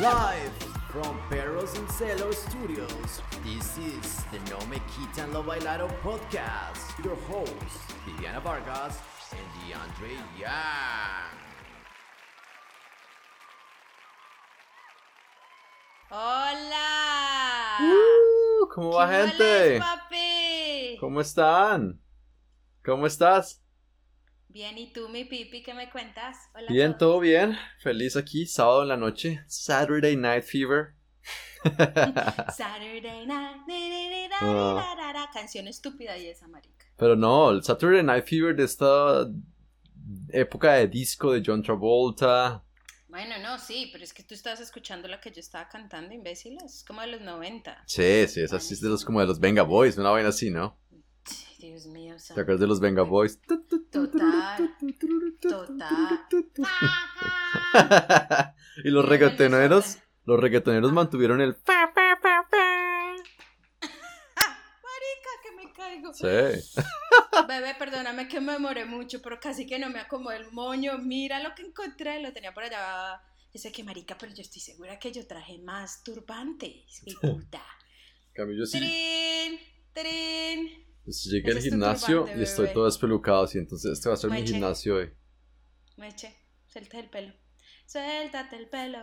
Live from Perros and Celo Studios, this is the No Me Quitan Lo Bailado podcast. Your hosts, Viviana Vargas and DeAndre Young. ¡Hola! Uh, ¿Cómo va, ¿Qué gente? hueles, papi? ¿Cómo están? ¿Cómo estás? Bien, ¿y tú, mi pipi, qué me cuentas? Hola Bien, todo bien. Feliz aquí, sábado en la noche. Saturday Night Fever. Saturday night. Ah. Canción estúpida y esa, marica. Pero no, el Saturday Night Fever de esta época de disco de John Travolta. Bueno, no, sí, pero es que tú estabas escuchando la que yo estaba cantando, imbécil. Es como de los 90. Sí, sí, es así, es de los como de los Venga Boys, una vaina así, ¿no? Dios mío, ¿Te santo. acuerdas de los Venga Boys? Total. Total. y los reggaetoneros, los reggaetoneros mantuvieron el. Marica, que me caigo. Sí. Bebé, perdóname que me demoré mucho, pero casi que no me acomodé el moño. Mira lo que encontré, lo tenía por allá. Yo sé que marica, pero yo estoy segura que yo traje más turbantes. Mi puta. Camilo, sí. Trin, trin. Pues llegué al Ese gimnasio turbante, y estoy bebé. todo espelucado así, entonces este va a ser mi gimnasio hoy. Meche, suelta el pelo. Suéltate el pelo.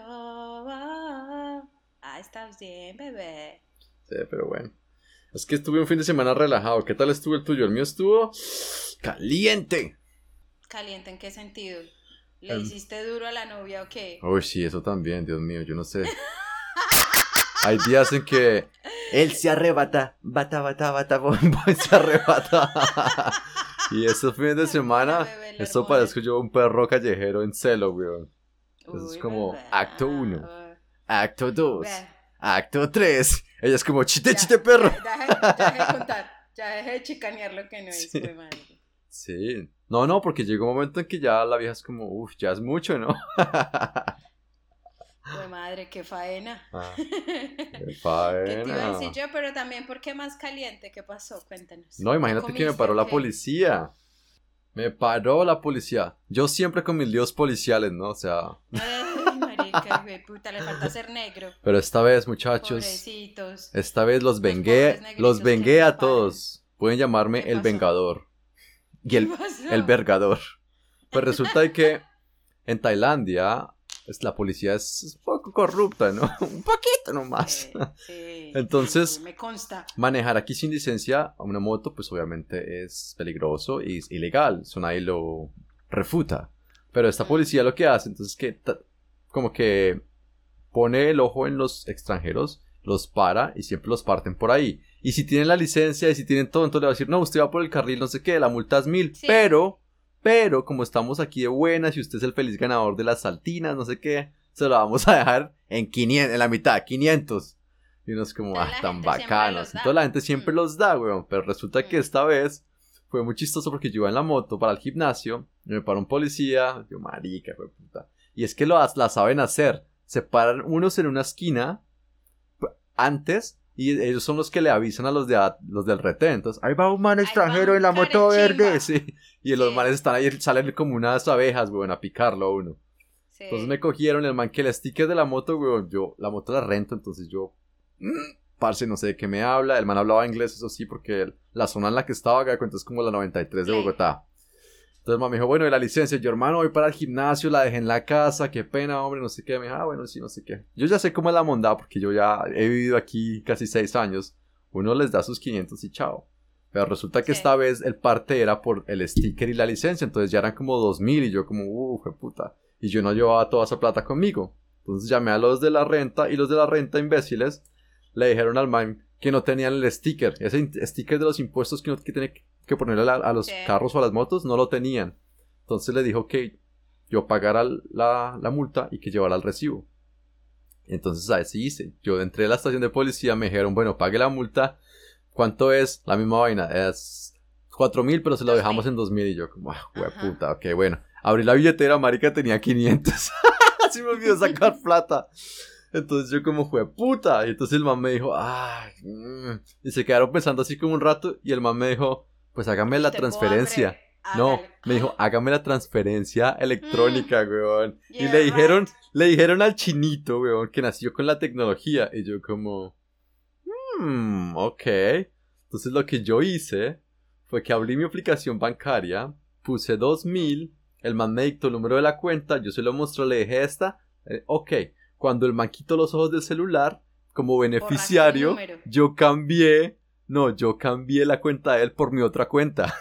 Ah, estás bien, bebé. Sí, pero bueno. Es que estuve un fin de semana relajado. ¿Qué tal estuvo el tuyo? El mío estuvo caliente. ¿Caliente en qué sentido? ¿Le Em. hiciste duro a la novia o qué? Uy, sí, eso también, Dios mío, yo no sé. Hay días en que él se arrebata, bata, bata, bata, bombo, se arrebata. y esos fines de semana, esto parezco yo un perro callejero en celo, weón. Eso es como bebé. acto uno. Ah, Acto 2, Vea. acto 3. Ella es como chiste, Ya, chiste, perro. Ya, ya dejé, ya dejé de contar. Ya dejé de chicanear lo que no es, Sí. madre. Sí. No, no, porque llega un momento en que ya la vieja es como, uff, ya es mucho, ¿no? Güey, madre, qué faena. Ah, qué ¿Qué te iba a faena. decir yo? Pero también, ¿por qué más caliente? ¿Qué pasó? Cuéntanos. No, imagínate que me paró la policía. Me paró la policía. Yo siempre con mis líos policiales, ¿no? O sea, Ay, marica, güey, puta, le falta ser negro. pero esta vez, muchachos, Pobrecitos. esta vez los vengué, los vengué a todos. Pueden llamarme ¿Qué el pasó? vengador. Y el, ¿Qué pasó? el vergador. Pues resulta que en Tailandia es, la policía es un poco corrupta, ¿no? Un poquito nomás. Sí, sí, Entonces- sí, me consta. Manejar aquí sin licencia a una moto, pues obviamente es peligroso y es ilegal. Eso nadie lo refuta. Pero esta policía lo que hace, entonces, que como que pone el ojo en los extranjeros, los para y siempre los parten por ahí. Y si tienen la licencia y si tienen todo, entonces le va a decir, no, usted va por el carril, no sé qué, la multa es mil. Sí. Pero, pero, como estamos aquí de buenas y usted es el feliz ganador de las saltinas, no sé qué, se lo vamos a dejar en 500, en la mitad, 500. Y uno es como, ah, tan bacanos. Entonces la gente siempre Mm. los da, weón. Pero resulta que esta vez fue muy chistoso porque yo iba en la moto para el gimnasio, y me paró un policía, yo, marica, fue puta. Y es que lo, la saben hacer. Se paran unos en una esquina antes y ellos son los que le avisan a los de a- los del retén. Entonces, ahí va un man extranjero en la moto verde, sí. Y los manes están ahí, salen como unas abejas, weón, a picarlo a uno. Sí. Entonces me cogieron el man que el sticker de la moto, weón. Yo, la moto la rento, entonces yo. mm, Parce, no sé de qué me habla. El man hablaba inglés, eso sí, porque la zona en la que estaba, acá cuenta es como la 93 de. Bogotá. Entonces me dijo, bueno, y la licencia. Yo, hermano, voy para el gimnasio, la dejé en la casa, qué pena, hombre, no sé qué. Me dijo, ah, bueno, sí, no sé qué. Yo ya sé cómo es la mondad, porque yo ya he vivido aquí casi seis años. Uno les da sus 500 y chao. Pero resulta que Sí. esta vez el parte era por el sticker y la licencia, entonces ya eran como 2000 y yo como, uff, puta. Y yo no llevaba toda esa plata conmigo. Entonces llamé a los de la renta y los de la renta imbéciles le dijeron al man que no tenían el sticker. Ese sticker de los impuestos que uno que tiene que ponerle a, a los Sí. carros o a las motos no lo tenían. Entonces le dijo que yo pagara la, la multa y que llevara el recibo. Entonces así hice. Yo entré a la estación de policía, me dijeron, bueno, pague la multa. ¿Cuánto es? La misma vaina. Es cuatro mil, pero se lo dejamos en dos mil. Y yo como, ah, puta, ok, bueno. Abrí la billetera, marica, tenía 500. Así me olvidó sacar plata. Entonces yo como fue puta. Y entonces el man me dijo, mm". y se quedaron pensando así como un rato. Y el man me dijo, pues hágame la transferencia. pobre. No, me dijo, hágame la transferencia electrónica, weón. Y le dijeron, right. le dijeron al chinito, weón, que nació con la tecnología. Y yo como, hmm, ok. Entonces lo que yo hice fue que abrí mi aplicación bancaria, puse 2000, el man me dictó el número de la cuenta, yo se lo mostré, le dije esta, eh, ok. Cuando el man quitó los ojos del celular, como beneficiario, yo cambié, no, yo cambié la cuenta de él por mi otra cuenta.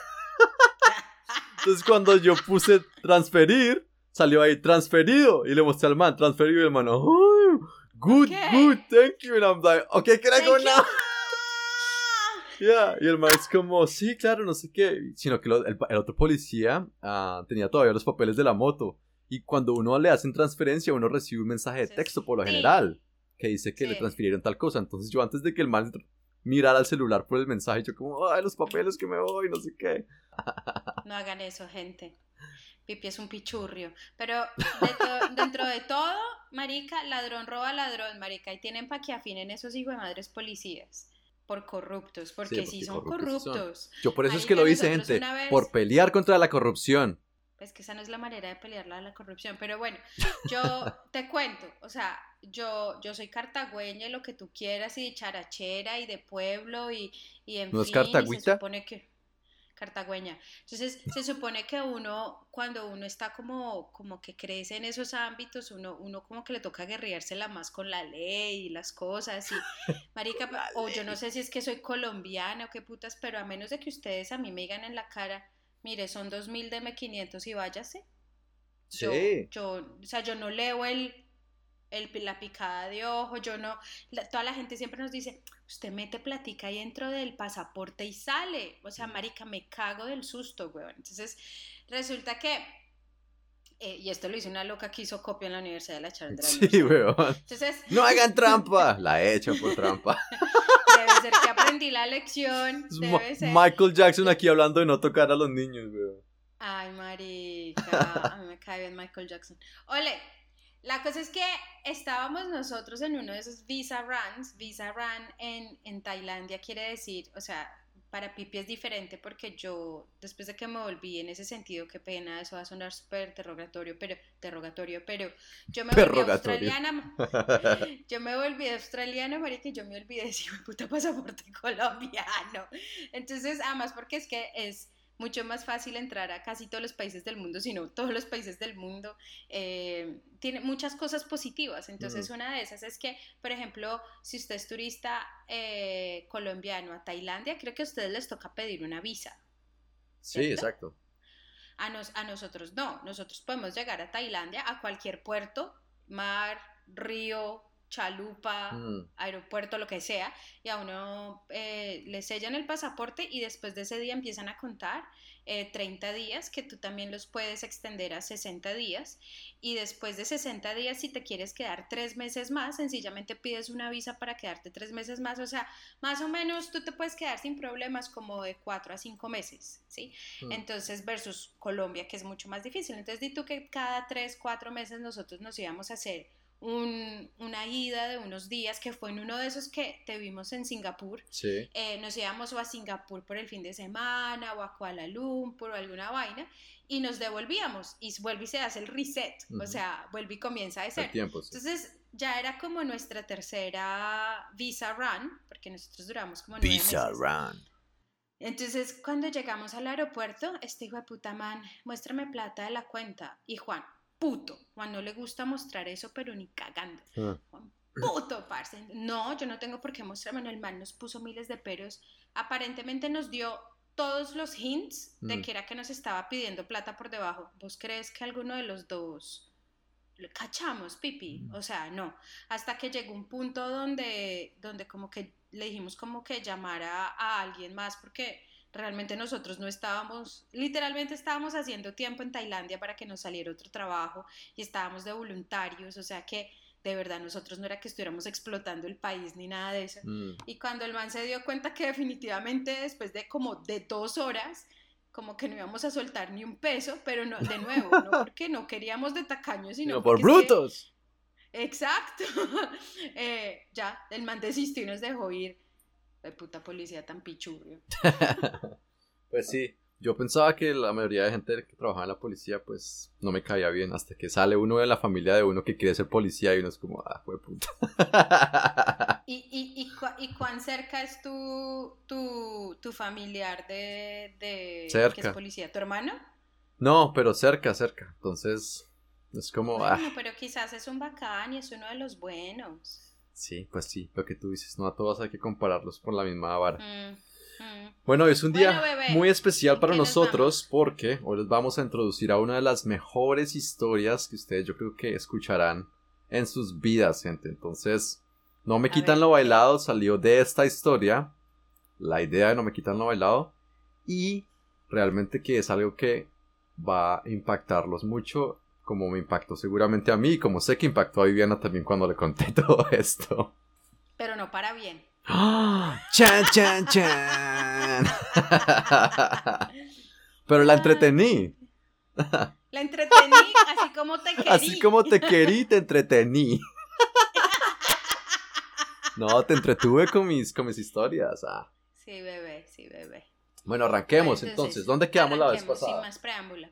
Entonces cuando yo puse transferir, salió ahí transferido y le mostré al man transferido y el man, oh, good, good, thank you. And I'm like, okay, can I go now? Yeah. Y el man es como, sí, claro, no sé qué. Sino que lo- el, el otro policía ah, tenía todavía los papeles de la moto. Y cuando uno le hacen transferencia, uno recibe un mensaje de texto por lo general que dice que le transfirieron tal cosa. Entonces yo antes de que el man mirara al celular por el mensaje, yo como, ay, los papeles que me voy, no sé qué. No hagan eso, gente. Pipi es un pichurrio. Pero dentro, dentro de todo, marica, ladrón roba ladrón, marica. Y tienen pa' que afinen esos hijos de madres policías. Por corruptos, porque Sí, son corruptos son. Yo por eso es que lo hice, gente. vez- Por pelear contra la corrupción. Es que esa no es la manera de pelear la, la corrupción. Pero bueno, yo te cuento, o sea, yo, yo soy cartagüeña y lo que tú quieras, y de charachera y de pueblo y, y en ¿No es fin, y se cartagüita? supone que cartagüeña. Entonces, se supone que uno, cuando uno está como, como que crece en esos ámbitos, uno, uno como que le toca guerreársela más con la ley y las cosas. Y, marica, o yo no sé si es que soy colombiana o qué putas, pero a menos de que ustedes a mí me digan en la cara, mire, son 2000 deme 500 y váyase. Yo, Sí. yo, o sea, yo no leo el, el, la picada de ojo, yo no, la- toda la gente siempre nos dice, usted mete platica ahí dentro del pasaporte y sale, o sea, marica, me cago del susto, weón. Entonces, resulta que, eh, y esto lo hizo una loca que hizo copia en la Universidad de la Charles Sí, weón. Entonces, No hagan trampa. La he hecho por trampa. debe ser que aprendí la lección, debe ser. Michael Jackson aquí hablando de no tocar a los niños, weón. Ay, marica, a mí me cae bien Michael Jackson. Ole, la cosa es que estábamos nosotros en uno de esos visa runs. Visa run en, en Tailandia quiere decir, o sea, para Pipi es diferente porque yo, después de que me volví en ese sentido, qué pena, eso va a sonar súper interrogatorio, pero, interrogatorio, pero yo me volví australiana. Yo me volví australiana, marica, y yo me olvidé de mi puta pasaporte colombiano. Entonces, además porque es que es mucho más fácil entrar a casi todos los países del mundo, sino todos los países del mundo, eh, tiene muchas cosas positivas. Entonces, una de esas es que, por ejemplo, si usted es turista eh, colombiano a Tailandia, creo que a ustedes les toca pedir una visa. Sí, exacto. A, nos- a nosotros no, nosotros podemos llegar a Tailandia, a cualquier puerto, mar, río, chalupa, Mm. aeropuerto, lo que sea, y a uno eh, le sellan el pasaporte y después de ese día empiezan a contar eh, 30 días, que tú también los puedes extender a 60 días, y después de 60 días, si te quieres quedar tres meses más, sencillamente pides una visa para quedarte tres meses más, o sea, más o menos tú te puedes quedar sin problemas como de 4 a 5 meses, ¿sí? Mm. Entonces, versus Colombia, que es mucho más difícil. Entonces, di tú que cada 3, 4 meses nosotros nos íbamos a hacer un- una ida de unos días, que fue en uno de esos que te vimos en Singapur. Sí. Eh, nos íbamos o a Singapur por el fin de semana, o a Kuala Lumpur, o alguna vaina, y nos devolvíamos, y vuelve y se hace el reset, o sea, vuelve y comienza de cero. tiempo, sí. Entonces, ya era como nuestra tercera visa run, porque nosotros duramos como nueve Visa meses. Run. Entonces, cuando llegamos al aeropuerto, este hijo de puta man, muéstrame plata de la cuenta. Y Juan, puto. Juan no le gusta mostrar eso, pero ni cagando. Ah. Juan, puto, parce. No, yo no tengo por qué mostrarme. No, el man nos puso miles de peros. Aparentemente nos dio todos los hints de Mm. que era que nos estaba pidiendo plata por debajo. ¿Vos crees que alguno de los dos le cachamos, pipi? Mm. O sea, no. Hasta que llegó un punto donde, donde como que le dijimos como que llamara a alguien más porque realmente nosotros no estábamos, literalmente estábamos haciendo tiempo en Tailandia para que nos saliera otro trabajo y estábamos de voluntarios, o sea que de verdad nosotros no era que estuviéramos explotando el país ni nada de eso. Mm. Y cuando el man se dio cuenta que definitivamente después de como de dos horas, como que no íbamos a soltar ni un peso, pero no, de nuevo, no porque no queríamos de tacaños, sino No, por porque es que- brutos. Exacto. Eh, ya, el man desistió y nos dejó ir. De puta policía tan pichurrio. Pues sí. Yo pensaba que la mayoría de gente que trabajaba en la policía, pues no me caía bien. Hasta que sale uno de la familia de uno que quiere ser policía y uno es como, ah, fue puta. ¿Y, y, y, cuán cerca es tu, tu, tu familiar de, de que es policía? ¿Tu hermano? no, pero cerca, cerca. Entonces, es como, ah, Bueno, pero quizás es un bacán y es uno de los buenos. Sí, pues sí, lo que tú dices, no a todos hay que compararlos por la misma vara. Mm, mm. Bueno, es un día bebé, muy especial ¿en para nosotros porque hoy les vamos a introducir a una de las mejores historias que ustedes yo creo que escucharán en sus vidas, gente. Entonces, No me A quitan ver. lo bailado salió de esta historia, la idea de No me quitan lo bailado y realmente que es algo que va a impactarlos mucho como me impactó seguramente a mí como sé que impactó a Viviana también cuando le conté todo esto. Pero no para bien. ¡Ah! ¡Chan, chan, chan! Pero la entretení. La entretení así como te querí. Así como te querí, te entretení. No, te entretuve con mis, con mis historias. ah. Sí, bebé, sí, bebé. Bueno, arranquemos Bueno, entonces. ¿Dónde quedamos la vez pasada? Sin más preámbulo.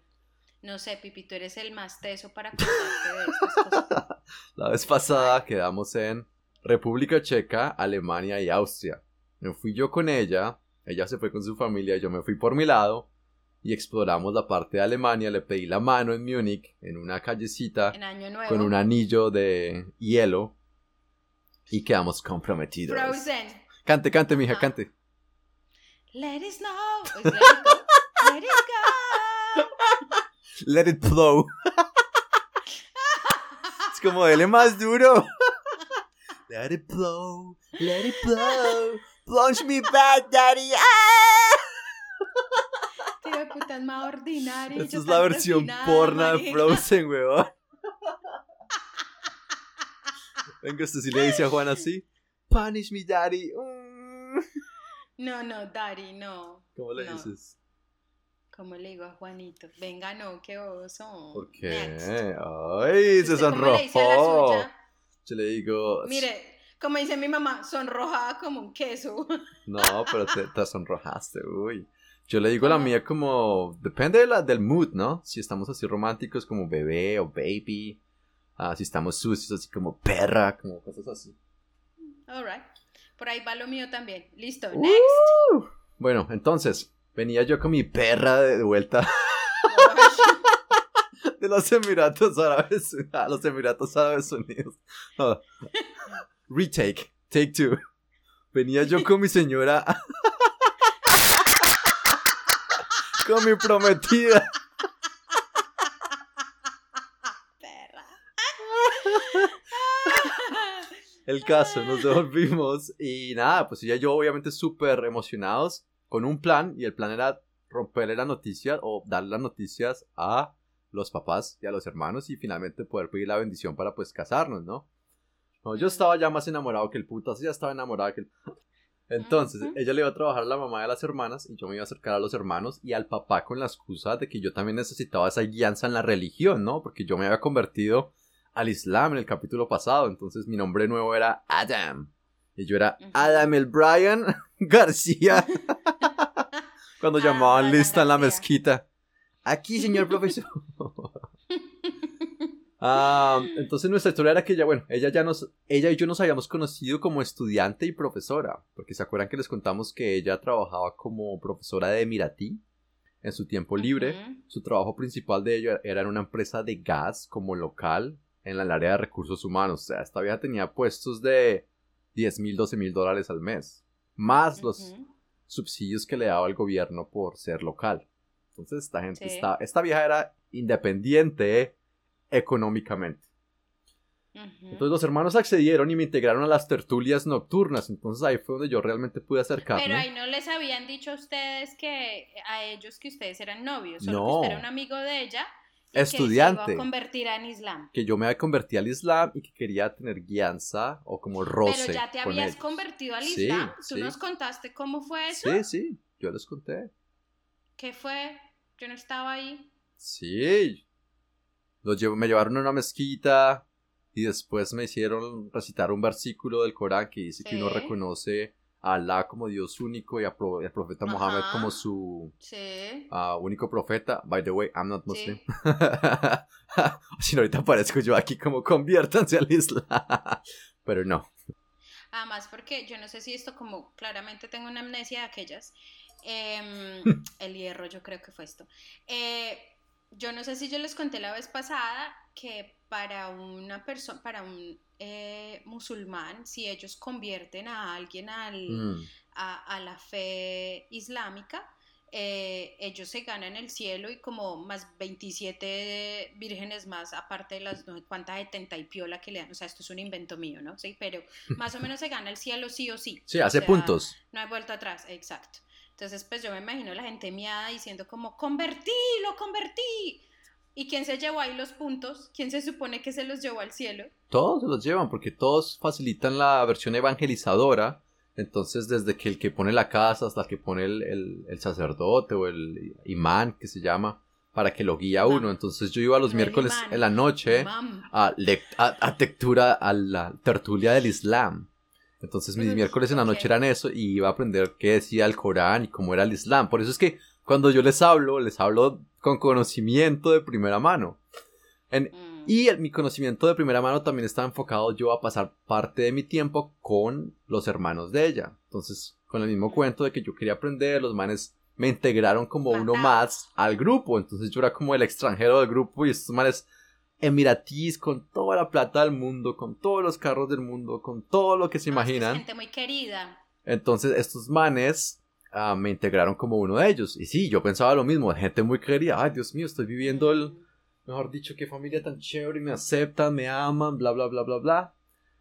No sé, Pipi, tú eres el más teso para contarte de estas cosas. La vez pasada quedamos en República Checa, Alemania y Austria. Me fui yo con ella, ella se fue con su familia, yo me fui por mi lado y exploramos la parte de Alemania. Le pedí la mano en Múnich, en una callecita, con un anillo de hielo y quedamos comprometidos. Frozen. Cante, cante, mija, Ajá. cante. Let it snow. Let it go. Let it. Let it flow. es como dele más duro. Let it blow, let it blow. Plunge me back, daddy. ¡Ah! Tío de puta, es más ordinario. Esta es la versión porna de Frozen, weón. Venga, usted sí le dice a Juan así. Punish me, daddy. Mm. No, no, Dari, no. ¿Cómo le No. dices? ¿Cómo le digo a Juanito? Venga, no, qué oso. ¿Por qué? Next. Ay, se ¿Usted cómo le dice a la sonrojó. Yo le digo. Mire, como dice mi mamá, sonrojada como un queso. No, pero te, te sonrojaste, uy. Yo le digo a la mía como, depende de la, del mood, ¿no? Si estamos así románticos como bebé o baby. Ah, si estamos sucios así como perra, como cosas así. Alright. Por ahí va lo mío también. Listo, Uh. next. Bueno, entonces, venía yo con mi perra de vuelta de los Emiratos Árabes a los Emiratos Árabes Unidos. No. Retake, take two. Venía yo con mi señora. con mi prometida. Perra. El caso, nos devolvimos y nada, pues ella y yo obviamente súper emocionados con un plan y el plan era romperle la noticia o darle las noticias a los papás y a los hermanos y finalmente poder pedir la bendición para pues casarnos, ¿no? No, yo estaba ya más enamorado que el putas, ella estaba enamorada que el... Entonces, ella le iba a trabajar a la mamá de las hermanas y yo me iba a acercar a los hermanos y al papá con la excusa de que yo también necesitaba esa guianza en la religión, ¿no? Porque yo me había convertido al Islam en el capítulo pasado, entonces mi nombre nuevo era Adam. Y yo era. Adam el Brian García. Cuando Ah, llamaban lista en la mezquita. Aquí, señor profesor. Ah, entonces nuestra historia era que ella, bueno, ella ya nos, ella y yo nos habíamos conocido como estudiante y profesora, porque se acuerdan que les contamos que ella trabajaba como profesora de Emiratí en su tiempo libre. Su trabajo principal de ello era en una empresa de gas como local en el área de recursos humanos. O sea, esta vieja tenía puestos de 10 mil, 12 mil dólares al mes, más los. Subsidios que le daba el gobierno por ser local. Entonces, esta gente Sí. está, esta vieja era independiente económicamente. Entonces los hermanos accedieron y me integraron a las tertulias nocturnas. Entonces ahí fue donde yo realmente pude acercarme. Pero ahí no les habían dicho a ustedes que a ellos que ustedes eran novios, solo No. que usted era un amigo de ella y que Estudiante. se iba a convertir en Islam. Que yo me había convertido al Islam y que quería tener guianza o como roce Pero ya te habías ellos. convertido al Sí, Islam. Tú sí. nos contaste cómo fue eso. Sí, sí, yo les conté. ¿Qué fue? Yo no estaba ahí. Sí. Los llevo- me llevaron a una mezquita y después me hicieron recitar un versículo del Corán que dice que uno Sí. reconoce a Alá como Dios único y al profeta Mohammed como su ah, único profeta. By the way, I'm not Muslim. si no, ahorita aparezco yo aquí como conviértanse al Islam. Pero no. Además, porque yo no sé si esto como claramente tengo una amnesia de aquellas. Em, el hierro, yo creo que fue esto. Eh, yo no sé si yo les conté la vez pasada que para una persona, para un eh, musulmán, si ellos convierten a alguien al, mm. a, la fe islámica, eh, ellos se ganan el cielo y como más 27 vírgenes más, aparte de las no cuántas 70 y piola que le dan, o sea, esto es un invento mío, ¿no? Sí, pero más o menos se gana el cielo sí o sí. Sí, hace puntos. No hay vuelta atrás, exacto. Entonces, pues yo me imagino la gente miada diciendo como, convertí, lo convertí. ¿Y quién se llevó ahí los puntos? ¿Quién se supone que se los llevó al cielo? Todos se los llevan porque todos facilitan la versión evangelizadora entonces, desde que el que pone la casa hasta el que pone el, sacerdote o el imán, que se llama, para que lo guíe a uno. Entonces, yo iba los miércoles en la noche a, a, lectura, a la tertulia del Islam. Entonces, mis miércoles en la noche eran eso y iba a aprender qué decía el Corán y cómo era el Islam. Por eso es que cuando yo les hablo, les hablo con conocimiento de primera mano. En, mm. Y mi conocimiento de primera mano también estaba enfocado yo a pasar parte de mi tiempo con los hermanos de ella. Entonces, con el mismo cuento de que yo quería aprender, los manes me integraron como uno más al grupo. Entonces yo era como el extranjero del grupo y estos manes emiratís con toda la plata del mundo, con todos los carros del mundo, con todo lo que se imaginan. gente muy querida. Entonces estos manes ah, me integraron como uno de ellos. Y sí, yo pensaba lo mismo, gente muy querida. Ay, Dios mío, estoy viviendo el mejor dicho, qué familia tan chévere, me aceptan, me aman, bla, bla, bla, bla, bla.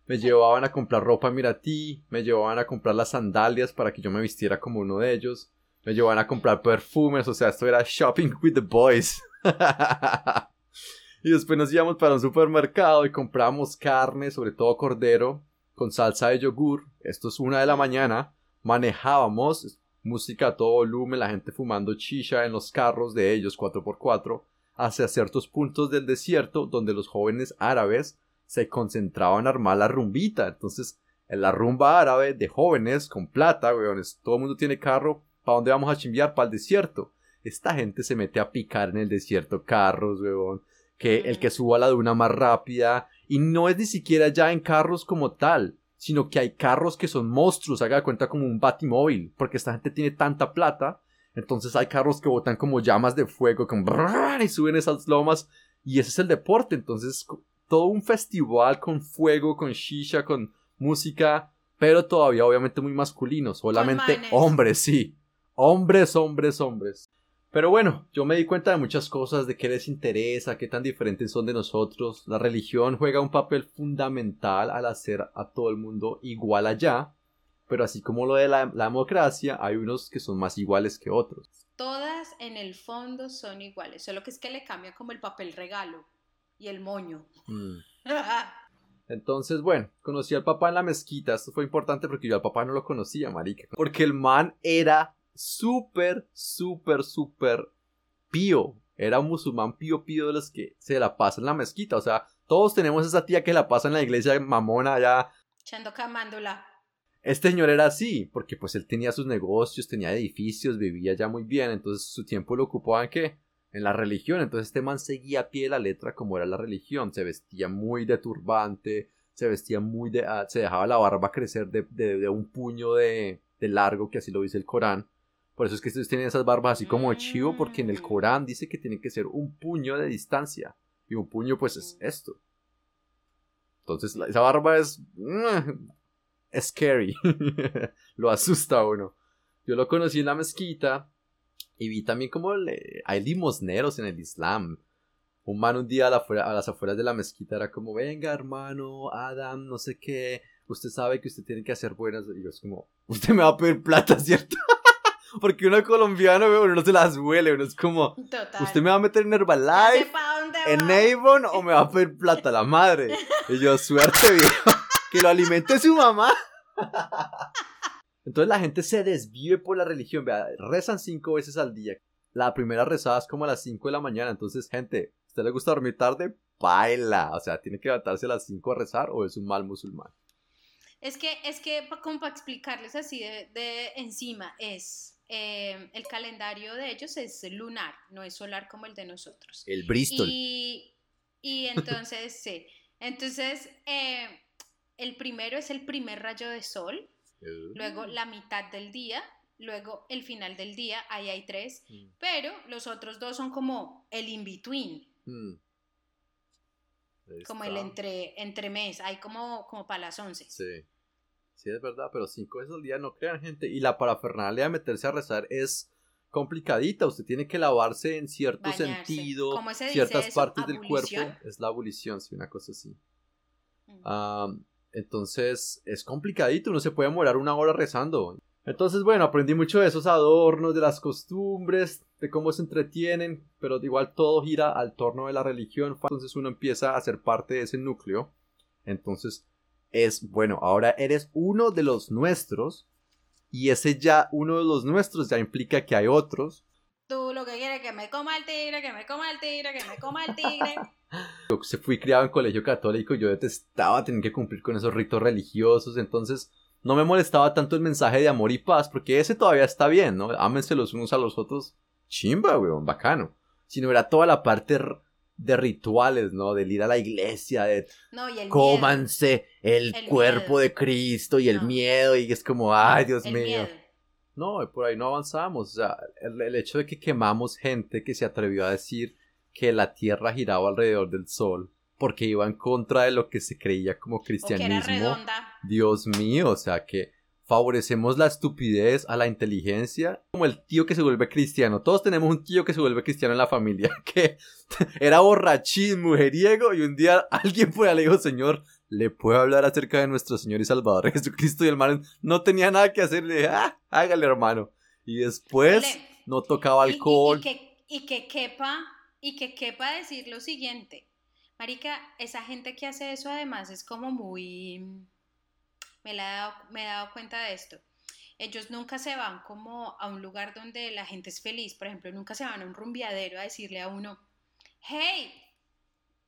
Me llevaban a comprar ropa Miratí, me llevaban a comprar las sandalias para que yo me vistiera como uno de ellos, me llevaban a comprar perfumes, o sea, esto era shopping with the boys. y después nos íbamos para un supermercado y compramos carne, sobre todo cordero, con salsa de yogur. Esto es una de la mañana. Manejábamos música a todo volumen, la gente fumando chicha en los carros de ellos 4x4 hacia ciertos puntos del desierto donde los jóvenes árabes se concentraban a armar la rumbita. Entonces, en la rumba árabe de jóvenes con plata, weones, todo el mundo tiene carro, ¿para dónde vamos a chimbiar? Para el desierto. Esta gente se mete a picar en el desierto carros, weón, que el que suba la duna más rápida, y no es ni siquiera ya en carros como tal, sino que hay carros que son monstruos, haga cuenta como un batimóvil, porque esta gente tiene tanta plata entonces hay carros que botan como llamas de fuego como y suben esas lomas y ese es el deporte. Entonces todo un festival con fuego, con shisha, con música, pero todavía obviamente muy masculino, solamente hombres, sí. Hombres, hombres, hombres. Pero bueno, yo me di cuenta de muchas cosas, de qué les interesa, qué tan diferentes son de nosotros. La religión juega un papel fundamental al hacer a todo el mundo igual allá pero así como lo de la, democracia, hay unos que son más iguales que otros. Todas en el fondo son iguales, solo que es que le cambia como el papel regalo y el moño. Mm. Entonces, bueno, conocí al papá en la mezquita. Esto fue importante porque yo al papá no lo conocía, marica. Porque el man era súper, súper, súper pío. Era un musulmán pío pío de los que se la pasa en la mezquita. O sea, todos tenemos esa tía que la pasa en la iglesia mamona allá. Echando camándula. Este señor era así, porque pues él tenía sus negocios, tenía edificios, vivía ya muy bien, entonces su tiempo lo ocupaba en qué? En la religión, entonces este man seguía a pie la letra como era la religión, se vestía muy de turbante, se vestía muy de... Ah, se dejaba la barba crecer de, un puño de, largo, que así lo dice el Corán. Por eso es que estos tienen esas barbas así como de chivo, porque en el mm. Corán dice que tiene que ser un puño de distancia. Y un puño pues es esto. Entonces esa barba es mm, scary. lo asusta a uno. Yo lo conocí en la mezquita y vi también como hay limosneros en el Islam. Un man un día a, las afueras de la mezquita era como, venga hermano, Adam, no sé qué, usted sabe que usted tiene que hacer buenas. Y yo es como, usted me va a pedir plata, ¿cierto? Porque uno colombiano, uno no se las huele, uno es como, ¿usted me va a meter en Herbalife, en Avon o me va a pedir plata la madre? Y yo, suerte, viejo que lo alimente su mamá. Entonces la gente se desvive por la religión, vea, rezan cinco veces al día. La primera rezada es como a las cinco de la mañana, entonces gente, ¿a usted le gusta dormir tarde? Baila, o sea, tiene que levantarse a las cinco a rezar o es un mal musulmán. Es que, es que como para explicarles así de, de encima, es eh, el calendario de ellos es lunar, no es solar como el de nosotros. El Bristol. Y, y entonces, sí, entonces eh, el primero es el primer rayo de sol, luego la mitad del día, luego el final del día, ahí hay tres, Mm. pero los otros dos son como el in-between, Mm. Como el entre, entre mes, hay como, como para las once. Sí. Sí, es verdad, pero cinco veces al día no crean, gente. Y la parafernalia de meterse a rezar es complicadita. Usted tiene que lavarse en cierto Bañarse. sentido, ¿Cómo se dice ciertas eso? partes del cuerpo. Es la abolición, sí, una cosa así. Mm. Entonces es complicadito, uno se puede demorar una hora rezando. Entonces, bueno, aprendí mucho de esos adornos, de las costumbres, de cómo se entretienen, pero igual todo gira al torno de la religión. Entonces uno empieza a ser parte de ese núcleo. Entonces es, bueno, ahora eres uno de los nuestros. Y ese ya, uno de los nuestros, ya implica que hay otros. Tú lo que quieres es que me coma el tigre, que me coma el tigre, que me coma el tigre. Yo se fui criado en colegio católico, yo detestaba tener que cumplir con esos ritos religiosos, entonces no me molestaba tanto el mensaje de amor y paz, porque ese todavía está bien, ¿no? Ámense los unos a los otros, chimba, weón, bacano. Sino era toda la parte de rituales, ¿no? Del ir a la iglesia, de No, y el miedo. cómanse el, El cuerpo miedo. de Cristo y el miedo, y es como, ay, Dios El mío. miedo. No, por ahí no avanzamos. O sea, el, el hecho de que quemamos gente que se atrevió a decir que la Tierra giraba alrededor del Sol porque iba en contra de lo que se creía como O que era cristianismo. redonda. Dios mío, o sea que favorecemos la estupidez a la inteligencia como el tío que se vuelve cristiano. Todos tenemos un tío que se vuelve cristiano en la familia que era borrachín, mujeriego y un día alguien fue y le dijo, Señor, ¿le puedo hablar acerca de nuestro Señor y Salvador Jesucristo? Y el man no tenía nada que hacer, le dije, ah, hágale hermano. Y después no tocaba y- y- alcohol. Y, que, y que quepa, y que quepa decir lo siguiente. Marica, esa gente que hace eso además es como muy... Me, la he dado, me he dado cuenta de esto. Ellos nunca se van como a un lugar donde la gente es feliz. Por ejemplo, nunca se van a un rumbeadero a decirle a uno, hey,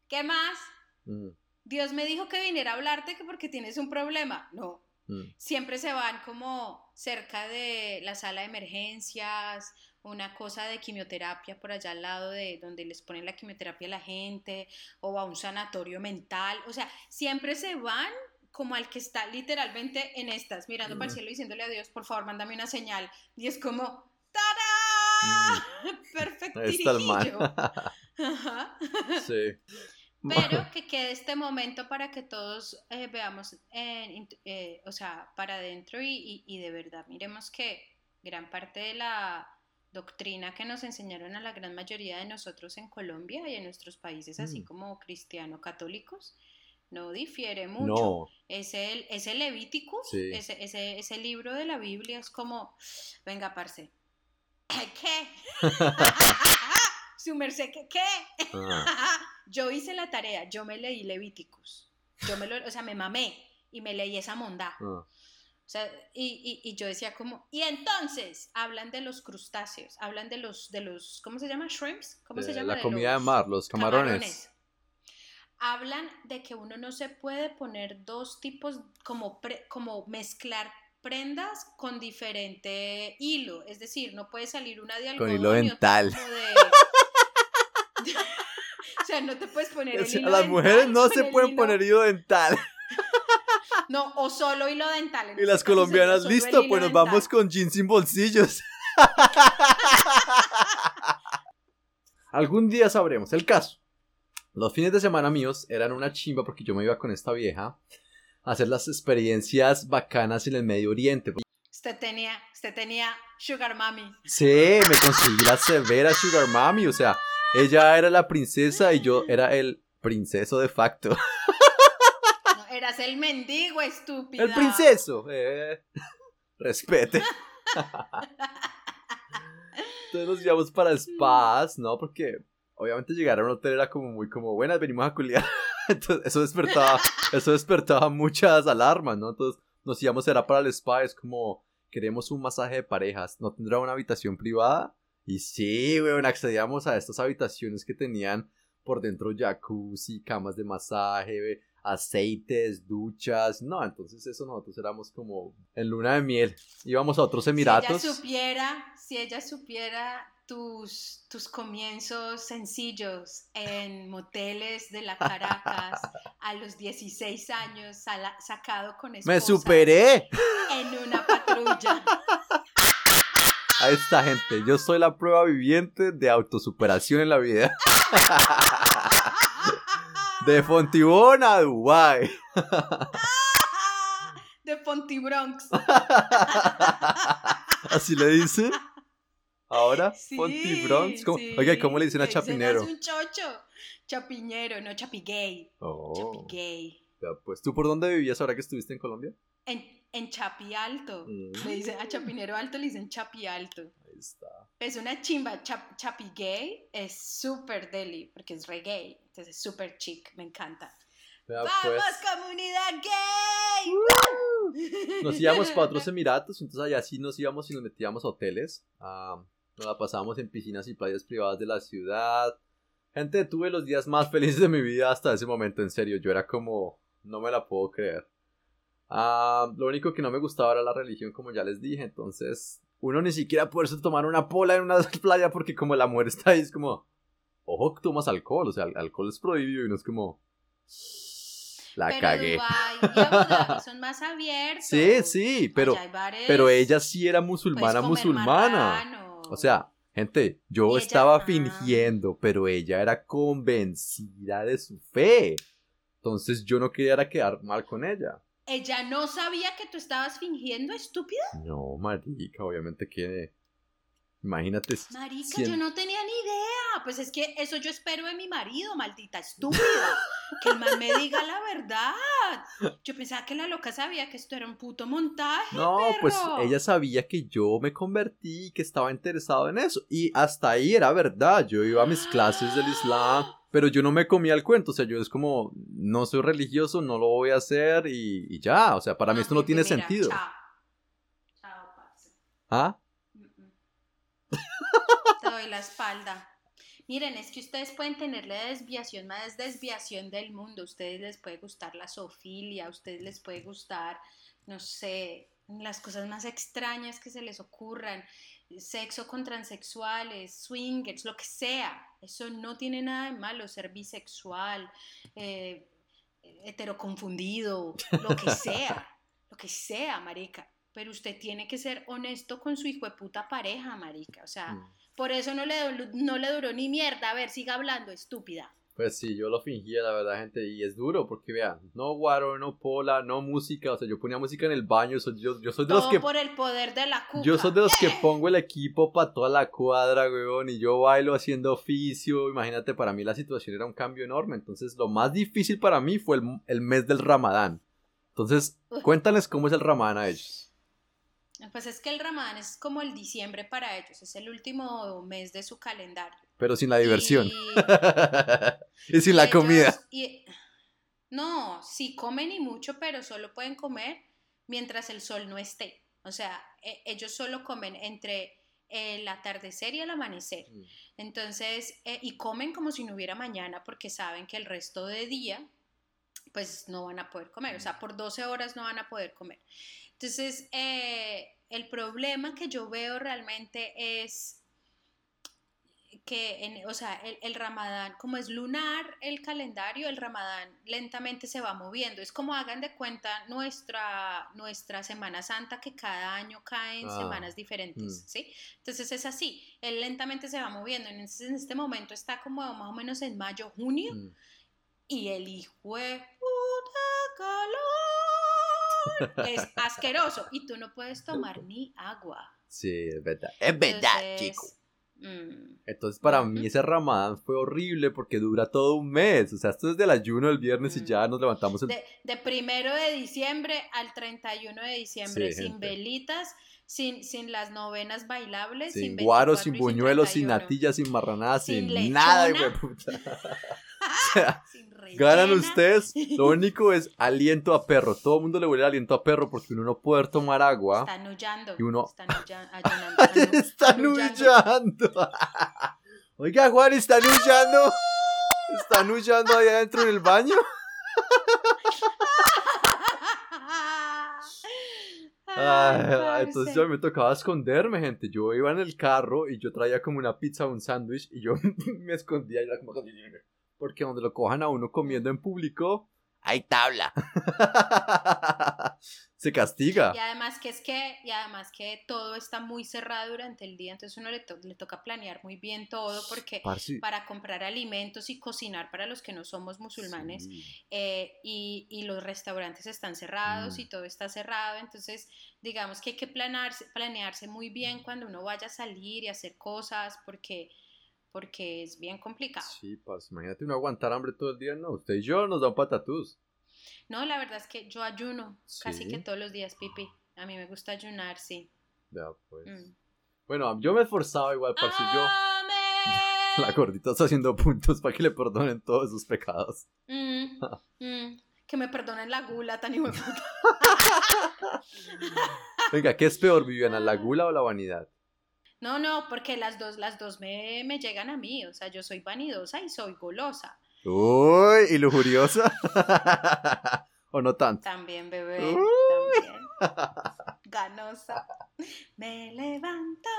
¿qué más? Mm, Dios me dijo que viniera a hablarte que porque tienes un problema. No, mm. siempre se van como cerca de la sala de emergencias, una cosa de quimioterapia por allá al lado de donde les ponen la quimioterapia a la gente, o a un sanatorio mental, o sea, siempre se van como al que está literalmente en estas, mirando para el Mm. cielo diciéndole a Dios, por favor, mándame una señal, y es como, está el man. Ajá. sí. Pero que quede este momento para que todos eh, veamos, eh, o sea, para adentro y, y- y de verdad miremos que gran parte de la doctrina que nos enseñaron a la gran mayoría de nosotros en Colombia y en nuestros países, así Mm. como cristiano-católicos, no difiere mucho. No, Es el, es el Levíticus, Sí. ese, ese, ese libro de la Biblia es como, venga, parce, ¿qué? Su merced, ¿qué? ¿qué? Ah, yo hice la tarea, yo me leí Levíticus. Yo me lo, o sea, me mamé y me leí esa mondá. ah. O sea, y, y- y yo decía como, y entonces hablan de los crustáceos, hablan de los, de los, ¿cómo se llama? Shrimps, ¿cómo se llama? La comida de los mar, los camarones. Hablan de que uno no se puede poner dos tipos, como, pre- como mezclar prendas con diferente hilo, es decir, no puede salir una de Con algodón hilo y otra dental. de- o sea, no te puedes poner O el sea, hilo las mujeres no con se el pueden hilo- poner hilo dental. No, o solo hilo dental. en Y este las colombianas, el listo, hilo pues nos dental. vamos con jeans sin bolsillos. Algún día sabremos el caso. Los fines de semana míos eran una chimba porque yo me iba con esta vieja a hacer las experiencias bacanas en el Medio Oriente. Usted tenía, usted tenía Sugar Mami. Sí, me conseguí la severa Sugar Mami, o sea, ella era la princesa y yo era el princeso de facto. No, eras el mendigo, estúpida. El princeso. Eh, respete. Entonces nos íbamos para spas, ¿no? Porque obviamente llegar a un hotel era como muy como, buenas, venimos a culiar. Entonces eso despertaba, eso despertaba muchas alarmas, ¿no? Entonces nos íbamos, era para el spa, es como, queremos un masaje de parejas, ¿no tendrá una habitación privada? Y sí, weón, accedíamos a estas habitaciones que tenían por dentro jacuzzi, camas de masaje, aceites, duchas. No, entonces eso nosotros éramos como en luna de miel. Íbamos a otros Emiratos. Si ella supiera, si ella supiera tus, tus comienzos sencillos en moteles de la Caracas a los 16 años, sala- sacado con ¡Me esposas superé! en una patrulla. A esta gente, yo soy la prueba viviente de autosuperación en la vida. De Fontibón a Dubái. de Fontibronx. Así le dicen. Ahora, Sí, Fontibronx. ¿Cómo- sí, Oiga, ¿cómo le dicen a Chapinero? "Haz un chocho. Chapiñero, no chapigay. Oh, Chapigay. ya, pues, ¿tú por dónde vivías ahora que estuviste en Colombia? En, en Chapi Alto. Mm. Le dicen, a Chapinero Alto le dicen Chapi Alto. Ahí está. Es una chimba. Chap, chapi gay es súper deli porque es reggae. Entonces es súper chic. Me encanta. Vea, ¡Vamos, pues, comunidad gay! nos íbamos para otros Emiratos, entonces allá sí nos íbamos y nos metíamos a hoteles. Ah, nos la pasábamos en piscinas y playas privadas de la ciudad. Gente, tuve los días más felices de mi vida hasta ese momento, en serio. Yo era como, no me la puedo creer. Ah, lo único que no me gustaba era la religión, como ya les dije. Entonces, uno ni siquiera puede tomar una pola en una playa porque como la mujer está ahí, es como, ojo que tomas alcohol. O sea, el alcohol es prohibido y uno es como, la pero cagué. Dubái y Abu Dhabi son más abiertos. Sí, sí, pero, pero ella sí era musulmana, musulmana. marrano. O sea, gente, yo ella- estaba ah. fingiendo, pero ella era convencida de su fe. Entonces yo no quería quedar mal con ella. Ella no sabía que tú estabas fingiendo, estúpida. No, marica, obviamente que... Imagínate. Marica, yo no tenía ni idea. Pues es que eso yo espero de mi marido, maldita estúpida. que el man me diga la verdad. Yo pensaba que la loca sabía que esto era un puto montaje. No, pues ella sabía que yo me convertí y que estaba interesado en eso. Y hasta ahí era verdad. Yo iba a mis clases del Islam, pero yo no me comía el cuento. O sea, yo es como, no soy religioso, no lo voy a hacer y, y ya. O sea, para mí esto no tiene mira, sentido. Chao. Chao, parce. ¿Ah? Te doy la espalda. Miren, es que ustedes pueden tener la desviación más desviación del mundo. A ustedes les puede gustar la zoofilia, a ustedes les puede gustar, no sé, las cosas más extrañas que se les ocurran, sexo con transexuales, swingers, lo que sea. Eso no tiene nada de malo, ser bisexual, eh, heteroconfundido, lo que sea, lo que sea, marica. Pero usted tiene que ser honesto con su hijo de puta pareja, marica. O sea, Mm. por eso no le, no le duró ni mierda. A ver, siga hablando, estúpida. Pues sí, yo lo fingía, la verdad, gente, y es duro porque vean, no guaro, no pola, no música, o sea, yo ponía música en el baño, soy- yo, yo soy de los que por el poder de la cuca. yo soy de los que pongo el equipo para toda la cuadra, weón, y yo bailo haciendo oficio, imagínate, para mí la situación era un cambio enorme, entonces lo más difícil para mí fue el, el mes del Ramadán. Entonces, cuéntales cómo es el Ramadán a ellos. Pues es que el Ramadán es como el diciembre para ellos. Es el último mes de su calendario. Pero sin la diversión. Y y sin la ellos- comida. y- no, sí comen y mucho, pero solo pueden comer mientras el sol no esté. O sea, e- ellos solo comen entre el atardecer y el amanecer. Mm. Entonces, eh, y comen como si no hubiera mañana porque saben que el resto de día, pues no van a poder comer. O sea, por 12 horas no van a poder comer. Entonces, eh, el problema que yo veo realmente es que, en- o sea, el, el ramadán, como es lunar el calendario, el ramadán lentamente se va moviendo. Es como hagan de cuenta nuestra, nuestra Semana Santa que cada año cae en Ah, semanas diferentes, mm. ¿sí? Entonces es así, él lentamente se va moviendo. Entonces en este momento está como más o menos en mayo, junio, Mm. y el hijo de puta calor es asqueroso y tú no puedes tomar ni agua. Sí, es verdad. Es verdad, Entonces, chico. mm, Entonces para mí ese ramadán fue horrible porque dura todo un mes. O sea, esto es del ayuno del viernes y Mm. ya nos levantamos el... de, de primero de diciembre al 31 de diciembre, Sí, sin gente. velitas, sin, sin las novenas bailables, sin, sin guaros, 24 sin buñuelos, sin 31. natillas, sin marranadas, sin, Sin nada, hueputa. O sea, ganan ustedes. Lo único es aliento a perro. Todo el mundo le huele aliento a perro porque uno no puede tomar agua. Están huyendo. Uno... Están huyendo. Están huyendo. Oiga, Juan, ¿están huyendo? ¿Están huyendo ahí adentro en el baño? Ah, ah, entonces yo me tocaba esconderme, gente. Yo iba en el carro y yo traía como una pizza, o un sándwich y yo me escondía y era como porque donde lo cojan a uno comiendo en público, hay tabla. Se castiga. Y además que es que, y además que todo está muy cerrado durante el día, entonces uno le, to- le toca planear muy bien todo porque Parce, para comprar alimentos y cocinar para los que no somos musulmanes sí. eh, y, y los restaurantes están cerrados Mm. y todo está cerrado, entonces digamos que hay que planearse, planearse muy bien cuando uno vaya a salir y hacer cosas porque, porque es bien complicado. Sí, parce, imagínate uno aguantar hambre todo el día, no. Usted y yo nos da un patatús. No, la verdad es que yo ayuno casi que todos los días, Pipi. A mí me gusta ayunar, sí. Ya, pues. Mm. Bueno, yo me esforzaba igual, parce, yo. ¡Amén! La gordita está haciendo puntos para que le perdonen todos sus pecados. Mm, mm, que me perdonen la gula tan puta. Venga, ¿qué es peor, Viviana, la gula o la vanidad? No, no, porque las dos, las dos me, me llegan a mí. O sea, yo soy vanidosa y soy golosa. Uy, ¿y lujuriosa? ¿O no tanto? También, bebé. También. Ganosa. Me levanto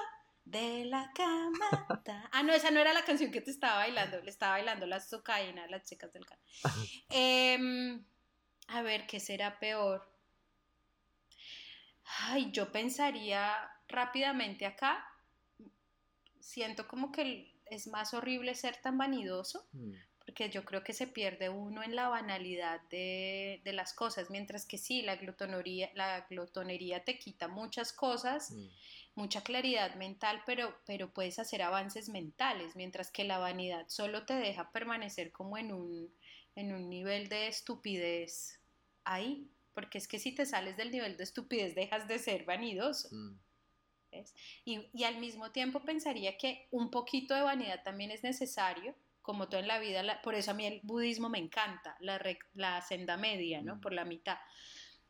de la cama. Ah, no, esa no era la canción que te estaba bailando. Le estaba bailando las cocaína, las chicas del can. Em, a ver, ¿qué será peor? Ay, yo pensaría rápidamente acá. Siento como que es más horrible ser tan vanidoso Mm, porque yo creo que se pierde uno en la banalidad de, de las cosas, mientras que sí, la glotonería, la glotonería te quita muchas cosas, mm. mucha claridad mental, pero, pero puedes hacer avances mentales, mientras que la vanidad solo te deja permanecer como en un, en un nivel de estupidez ahí, porque es que si te sales del nivel de estupidez dejas de ser vanidoso. Mm. ¿Ves? Y, y al mismo tiempo pensaría que un poquito de vanidad también es necesario, como todo en la vida, la- por eso a mí el budismo me encanta, la, la senda media, ¿no? Mm. Por la mitad.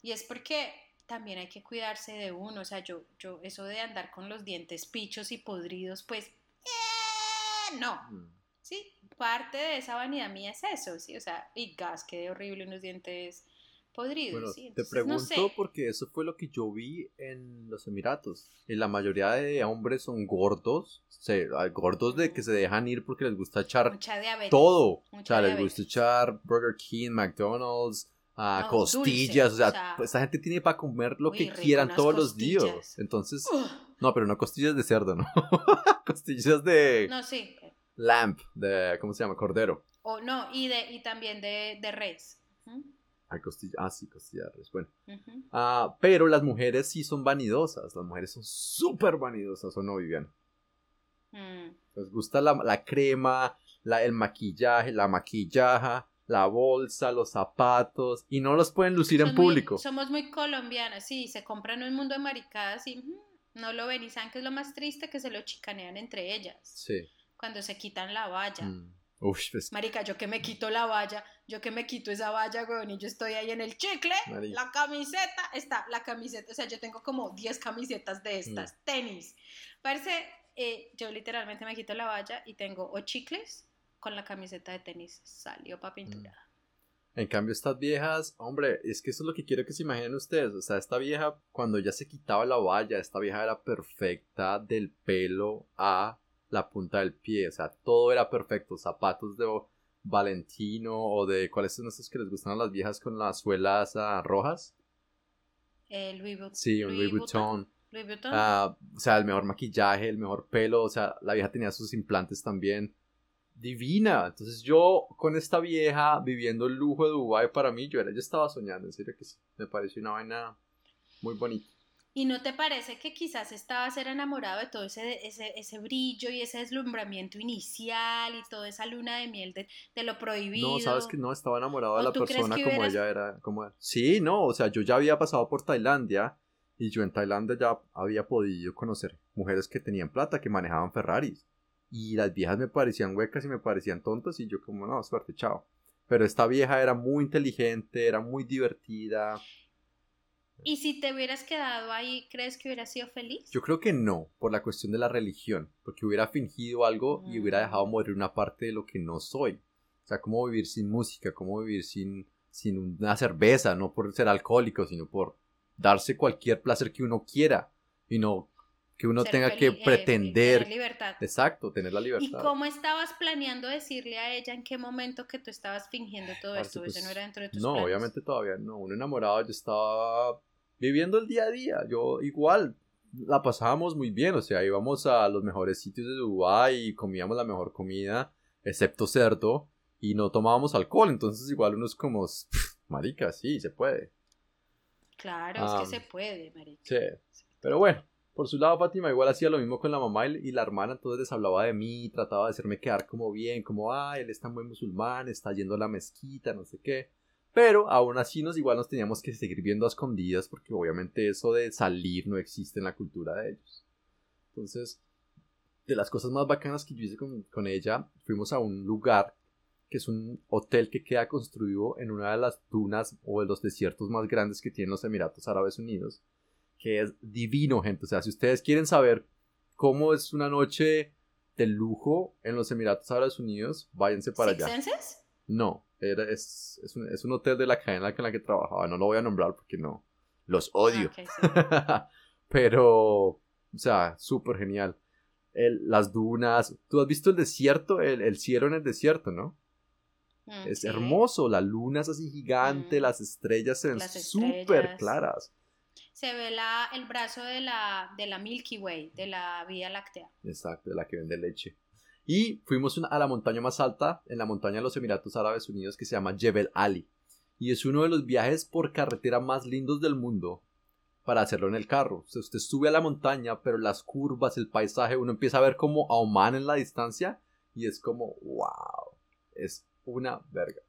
Y es porque también hay que cuidarse de uno, o sea, yo, yo eso de andar con los dientes pichos y podridos, pues, eh, no, Mm. sí, parte de esa vanidad mía es eso, sí, o sea, y gas, qué horrible unos dientes podridos, Bueno, sí. te pregunto no sé. porque eso fue lo que yo vi en los Emiratos. Y la mayoría de hombres son gordos, se, gordos de que se dejan ir porque les gusta echar Mucha todo. O sea, les gusta echar Burger King, McDonald's, No, costillas. dulce, o sea, o sea, esta gente tiene para comer lo que rico, quieran todos los días. Entonces, no, pero no costillas de cerdo, ¿no? costillas de No, sí. lamb, de, ¿cómo se llama? Cordero. O no, y de y también de, de res. Ah, costilla, ah, sí, costillas de res. Bueno. ujú. Ah, pero las mujeres sí son vanidosas. Las mujeres son súper vanidosas, ¿o no, Viviana? Mm. Les gusta la, la crema, la, el maquillaje, la maquillaja, la bolsa, los zapatos. Y no los pueden lucir en Son muy- público. somos muy colombianas, sí, se compran un mundo de maricadas y no lo ven. Y saben que es lo más triste que se lo chicanean entre ellas. Sí. Cuando se quitan la valla. Mm. Uf, pues, Marica, yo que me quito la valla, yo que me quito esa valla, weón, y yo estoy ahí en el chicle, la camiseta, está, la camiseta, o sea, yo tengo como 10 camisetas de estas, Mm. tenis. Parece, eh, yo literalmente me quito la valla y tengo o chicles con la camiseta de tenis, salió para pintura. En cambio, estas viejas, hombre, es que eso es lo que quiero que se imaginen ustedes. O sea, esta vieja, cuando ya se quitaba la valla, esta vieja era perfecta del pelo a la punta del pie. O sea, todo era perfecto. Zapatos de Valentino o de cuáles son esos que les gustan a las viejas con las suelas ah, rojas. Eh, Louis, Vu- Sí, un Louis Vuitton. Louis Vuitton. Ah, o sea, el mejor maquillaje, el mejor pelo. O sea, la vieja tenía sus implantes también. Divina. Entonces yo con esta vieja viviendo el lujo de Dubai para mí, yo era, yo estaba soñando, en serio que sí. Me pareció una vaina muy bonita. ¿Y no te parece que quizás estabas ser enamorado de todo ese, ese, ese brillo y ese deslumbramiento inicial y toda esa luna de miel de, de lo prohibido? No, sabes que no, estaba enamorado de ¿O la persona como hubieras- ella era. Como... Sí, no, o sea, yo ya había pasado por Tailandia y yo en Tailandia ya había podido conocer mujeres que tenían plata, que manejaban Ferraris. Y las viejas me parecían huecas y me parecían tontas y yo como, no, suerte, chao. Pero esta vieja era muy inteligente, era muy divertida. ¿Y si te hubieras quedado ahí, crees que hubieras sido feliz? Yo creo que no, por la cuestión de la religión, porque hubiera fingido algo y hubiera dejado morir una parte de lo que no soy. O sea, cómo vivir sin música, cómo vivir sin, sin una cerveza, no por ser alcohólico, sino por darse cualquier placer que uno quiera y no que uno Ser tenga que eh, pretender. tener libertad. Exacto, tener la ¿Y libertad. cómo estabas planeando decirle a ella en qué momento que tú estabas fingiendo todo Parce, esto? pues, ¿Eso no era dentro de tus No, planes? obviamente todavía no. Uno enamorado, yo estaba viviendo el día a día. Yo igual la pasábamos muy bien. O sea, íbamos a los mejores sitios de Dubái y comíamos la mejor comida, excepto cerdo, y no tomábamos alcohol. Entonces, igual uno es como, "Pff, marica, sí, se puede. Claro, es que se puede, marica. Sí. Pero bueno, por su lado, Fátima igual hacía lo mismo con la mamá y, la hermana, entonces les hablaba de mí, trataba de hacerme quedar como bien, como, ah, él es tan buen musulmán, está yendo a la mezquita, no sé qué. Pero aún así nos igual nos teníamos que seguir viendo a escondidas porque obviamente eso de salir no existe en la cultura de ellos. Entonces, de las cosas más bacanas que yo hice con, con ella, fuimos a un lugar que es un hotel que queda construido en una de las dunas o de los desiertos más grandes que tienen los Emiratos Árabes Unidos, que es divino, gente. O sea, si ustedes quieren saber cómo es una noche de lujo en los Emiratos Árabes Unidos, váyanse para ¿Six allá. Senses? No, era, es, es, un, es un hotel de la cadena con la que trabajaba. No lo voy a nombrar porque no. Los odio. Ah, sí. Pero, o sea, súper genial. El- las dunas. ¿Tú has visto el desierto? El, el cielo en el desierto, ¿no? Mm, Es hermoso. La luna es así gigante. Mm. Las estrellas se ven súper claras. Se ve la, el brazo de la, de la Milky Way, de la Vía Láctea. Exacto, de la que vende leche. Y fuimos a la montaña más alta, en la montaña de los Emiratos Árabes Unidos, que se llama Jebel Ali. Y es uno de los viajes por carretera más lindos del mundo para hacerlo en el carro. O sea, usted sube a la montaña, pero las curvas, el paisaje, uno empieza a ver como a Oman en la distancia y es como, wow, es una verga.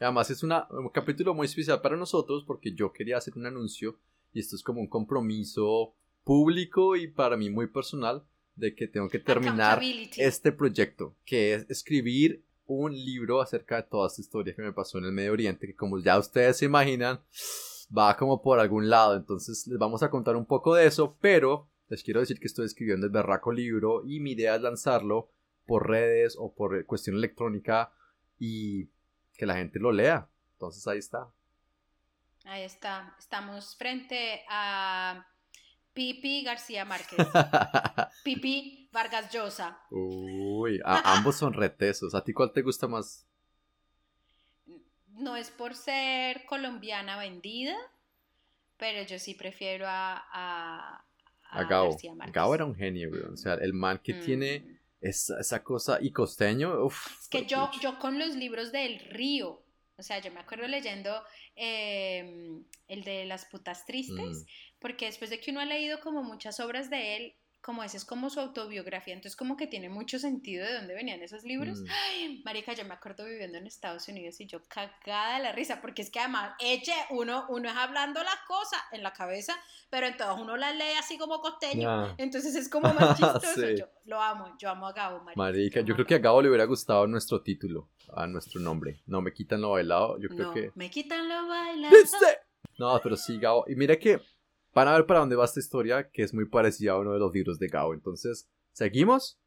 Además es un capítulo muy especial para nosotros porque yo quería hacer un anuncio y esto es como un compromiso público y para mí muy personal de que tengo que terminar este proyecto, que es escribir un libro acerca de toda esta historia que me pasó en el Medio Oriente, que como ya ustedes se imaginan, va como por algún lado. Entonces les vamos a contar un poco de eso, pero les quiero decir que estoy escribiendo el berraco libro y mi idea es lanzarlo por redes o por cuestión electrónica y que la gente lo lea. Entonces ahí está. Ahí está. Estamos frente a Pipi García Márquez. Pipi Vargas Llosa. Uy, a- ambos son retesos. ¿A ti cuál te gusta más? No es por ser colombiana vendida, pero yo sí prefiero a, a, A Gao. García Márquez. Gao era un genio, güey. O sea, el man que Mm. tiene esa, esa cosa y costeño, uff. Es que yo, yo con los libros del río, o sea, yo me acuerdo leyendo eh, el de las putas tristes, Mm. porque después de que uno ha leído como muchas obras de él, como ese es como su autobiografía, entonces como que tiene mucho sentido de dónde venían esos libros. Mm. Ay, marica, yo me acuerdo viviendo en Estados Unidos y yo cagada de la risa, porque es que además, eche, uno, uno es hablando las cosas en la cabeza, pero entonces uno las lee así como costeño, Ya. entonces es como más chistoso. Sí. Yo lo amo, yo amo a Gabo, marica. Marica, yo creo que a Gabo le hubiera gustado nuestro título, a nuestro nombre. No me quitan lo bailado, yo creo no, que. me quitan lo bailado. ¿Viste? No, pero sí, Gabo. Y mira que van a ver para dónde va esta historia, que es muy parecida a uno de los libros de Gabo. Entonces, ¿seguimos?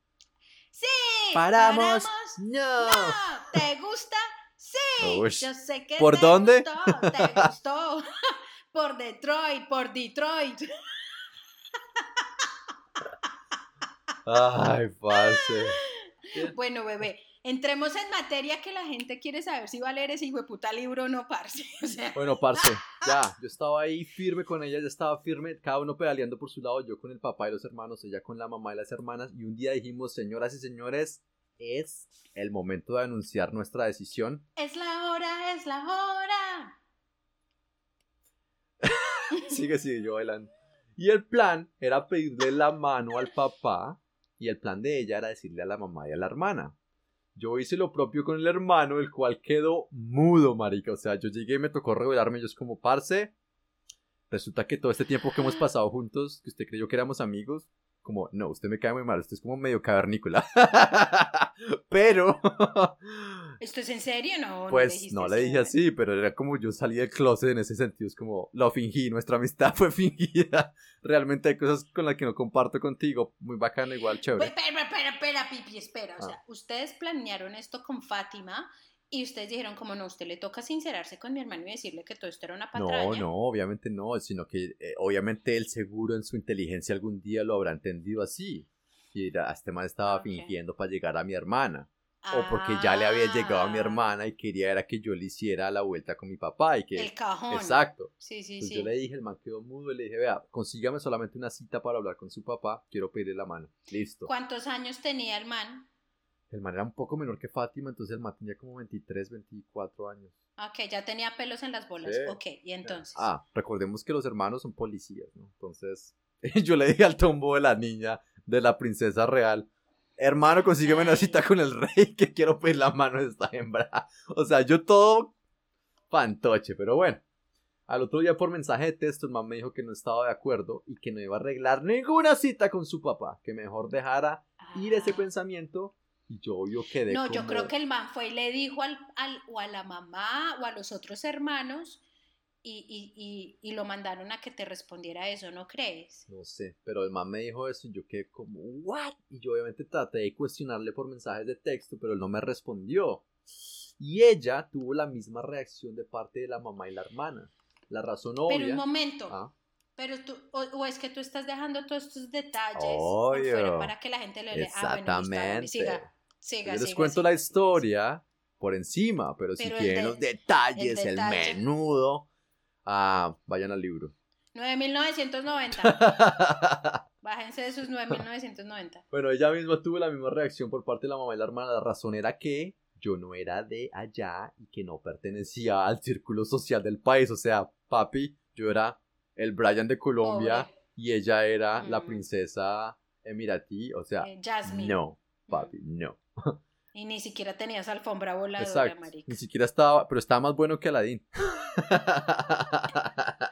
Sí, ¡Paramos! paramos. ¡No! No, ¿te gusta? Sí. Yo sé que ¿Por te dónde? gustó, te gustó. por Detroit, por Detroit. Ay, parce. Bueno, bebé, entremos en materia que la gente quiere saber si va a leer ese hijo de puta libro o no, parce. O sea, Bueno, parce, ya, yo estaba ahí firme con ella, ya estaba firme, cada uno pedaleando por su lado, yo con el papá y los hermanos, ella con la mamá y las hermanas, y un día dijimos, señoras y señores, es el momento de anunciar nuestra decisión. es la hora, es la hora. Sigue, sigue, yo bailando. Y el plan era pedirle la mano al papá, y el plan de ella era decirle a la mamá y a la hermana. Yo hice lo propio con el hermano, el cual quedó mudo, marica. O sea, yo llegué y me tocó revelarme. Yo es como, parce, resulta que todo este tiempo que hemos pasado juntos, que usted creyó que éramos amigos, como, no, usted me cae muy mal, usted es como medio cavernícola. Pero, ¿Esto es en serio? No, pues no le dije así, pero era como yo salí del closet en ese sentido. Es como, lo fingí, nuestra amistad fue fingida. Realmente hay cosas con las que no comparto contigo. Muy bacano, igual, chévere. espera, espera, espera, Pipi, espera. O Ah. sea, ustedes planearon esto con Fátima Y ustedes dijeron, como no, usted le toca sincerarse con mi hermano y decirle que todo esto era una patraña. No, no, obviamente no, sino que eh, obviamente él seguro en su inteligencia algún día lo habrá entendido así. Y era, este man estaba fingiendo para llegar a mi hermana. O porque ya le había llegado a mi Ah, hermana y quería era que yo le hiciera la vuelta con mi papá y que... El cajón. Exacto. Sí, sí, Entonces sí. yo le dije, el man quedó mudo y le dije, vea, consígame solamente una cita para hablar con su papá, quiero pedirle la mano. Listo. ¿Cuántos años tenía el man? El man era un poco menor que Fátima, entonces el man tenía como 23, 24 años. Ok, ya tenía pelos en las bolas. Sí. Ok, y entonces. Ah, recordemos que los hermanos son policías, ¿no? Entonces, yo le dije al tombo de la niña, de la princesa real, hermano, consígueme una cita con el rey, que quiero pedir la mano de esta hembra. O sea, yo todo fantoche, pero bueno. Al otro día por mensaje de texto, el man me dijo que no estaba de acuerdo y que no iba a arreglar ninguna cita con su papá, que mejor dejara ir ese Ah. pensamiento y yo yo quedé No, yo creo que el man fue y le dijo al, al- o a la mamá o a los otros hermanos y, y- y- y lo mandaron a que te respondiera eso, ¿no crees? No sé, pero el man me dijo eso y yo quedé como, ¿what? Y yo obviamente traté de cuestionarle por mensajes de texto, pero él no me respondió. Y ella tuvo la misma reacción de parte de la mamá y la hermana. La razón obvia. Pero un momento, Ah, pero tú, o, o es que tú estás dejando todos estos detalles fuera para que la gente le lea. Ah, bueno, Exactamente. siga, siga, yo les siga, cuento la historia por encima, pero, si Pero el quieren de- los detalles, el el, detalle. menudo, ah, vayan al libro. 9.990. Bájense de sus 9.990. Bueno, ella misma tuvo la misma reacción por parte de la mamá y la hermana. La razón era que yo no era de allá y que no pertenecía al círculo social del país. O sea, papi, yo era el Brian de Colombia Pobre. y ella era la Mm. princesa emiratí. O sea, Eh, Jasmine. no, papi, no. Y ni siquiera tenías alfombra voladora, Exacto. marica. Ni siquiera estaba, pero estaba más bueno que Aladín.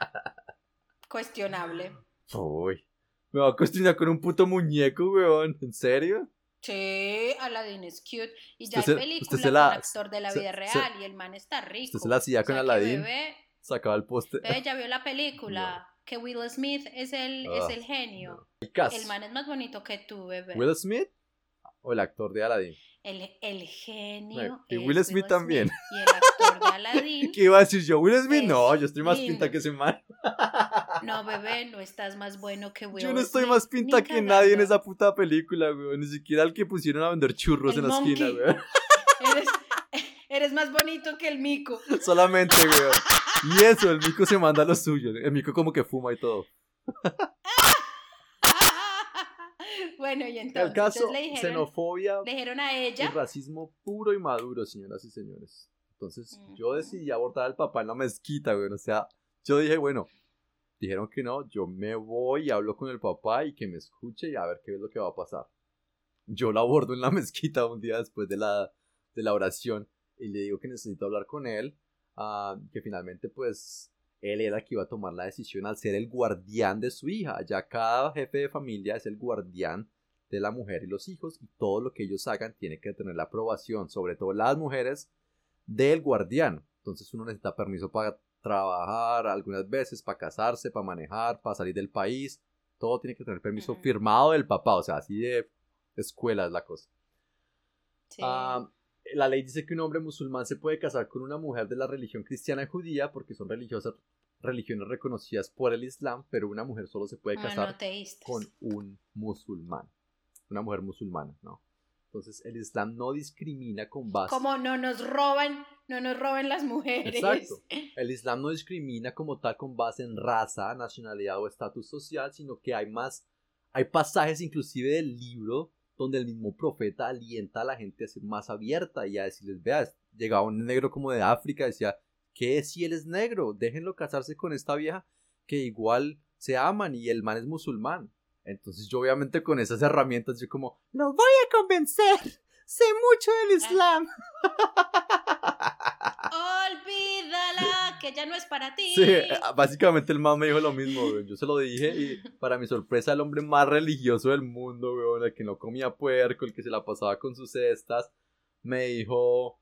Cuestionable. Uy, me va a cuestionar con un puto muñeco, weón. ¿En serio? Sí, Aladdin es cute. Y ya Usted hay se- película se la- con actor de la se- vida se- real y el man está rico. usted se la hacía O sea con Aladdin. Bebé, Sacaba el poste. bebé ya vio la película. Que Will Smith es el, es Ah, el genio. El man es más bonito que tú, bebé. ¿Will Smith o el actor de Aladdin? El, el genio. Y Will Smith también. Y el actor de Aladdin. ¿Qué iba a decir yo? ¿Will Smith? No, yo estoy más pinta que ese man. No, bebé, no estás más bueno que Will Yo no estoy Smith, más pinta que nadie en esa puta película, weón. Ni siquiera el que pusieron a vender churros El en la esquina, weón. Eres, eres más bonito que el mico. Solamente, weón. Y eso, el mico se manda lo suyo. El mico como que fuma y todo. Bueno, y entonces, el caso, le, dijeron, xenofobia le dijeron a y ella. racismo puro y maduro, señoras y señores. Entonces, yo decidí abordar al papá en la mezquita, weón. O sea, yo dije, bueno, dijeron que no, yo me voy y hablo con el papá y que me escuche y a ver qué es lo que va a pasar. Yo lo abordo en la mezquita un día después de la, de la oración y le digo que necesito hablar con él, ah, que finalmente pues él era el que iba a tomar la decisión al ser el guardián de su hija. Ya cada jefe de familia es el guardián de la mujer y los hijos y todo lo que ellos hagan tiene que tener la aprobación, sobre todo las mujeres, del guardián. Entonces uno necesita permiso para trabajar algunas veces, para casarse, para manejar, para salir del país. Todo tiene que tener permiso firmado del papá, o sea, así de escuela es la cosa. Sí. Ah, la ley dice que un hombre musulmán se puede casar con una mujer de la religión cristiana y judía porque son religiosas, religiones reconocidas por el Islam, pero una mujer solo se puede casar Monoteístas. con un musulmán, una mujer musulmana, ¿no? Entonces el Islam no discrimina con base... Como no nos roban, no nos roben las mujeres. Exacto. El Islam no discrimina como tal con base en raza, nacionalidad o estatus social, sino que hay más, hay pasajes inclusive del libro donde el mismo profeta alienta a la gente a ser más abierta y a decirles, vea, llegaba un negro como de África, decía, ¿qué si él es negro? Déjenlo casarse con esta vieja que igual se aman y el man es musulmán. Entonces yo obviamente con esas herramientas yo como, lo voy a convencer, sé mucho del Islam. Olvídala, que ya no es para ti. Sí, básicamente el man me dijo lo mismo, weón. Yo se lo dije y para mi sorpresa el hombre más religioso del mundo, weón, el que no comía puerco, el que se la pasaba con sus cestas, me dijo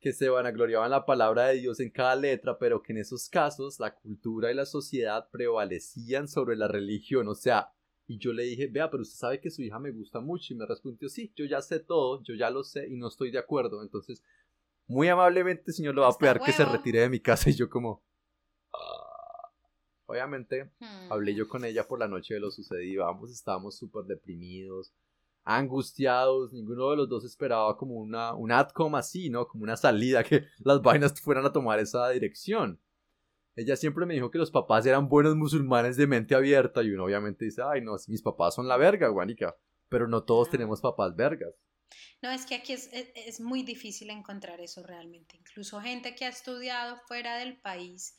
que se vanagloriaban la palabra de Dios en cada letra, pero que en esos casos la cultura y la sociedad prevalecían sobre la religión, o sea, y yo le dije, vea, pero usted sabe que su hija me gusta mucho y me respondió, sí, yo ya sé todo, yo ya lo sé y no estoy de acuerdo, entonces muy amablemente, señor, le va a pedir que se retire de mi casa. Y yo como... "Ah". Obviamente, Hmm. hablé yo con ella por la noche de lo sucedido. Ambos estábamos súper deprimidos, angustiados. Ninguno de los dos esperaba como una, un outcome así, ¿no? Como una salida, que las vainas fueran a tomar esa dirección. Ella siempre me dijo que los papás eran buenos musulmanes de mente abierta. Y uno obviamente dice, ay, no, mis papás son la verga, guanica. Pero no todos Ah. tenemos papás vergas. No, es que aquí es, es- es muy difícil encontrar eso realmente. Incluso gente que ha estudiado fuera del país,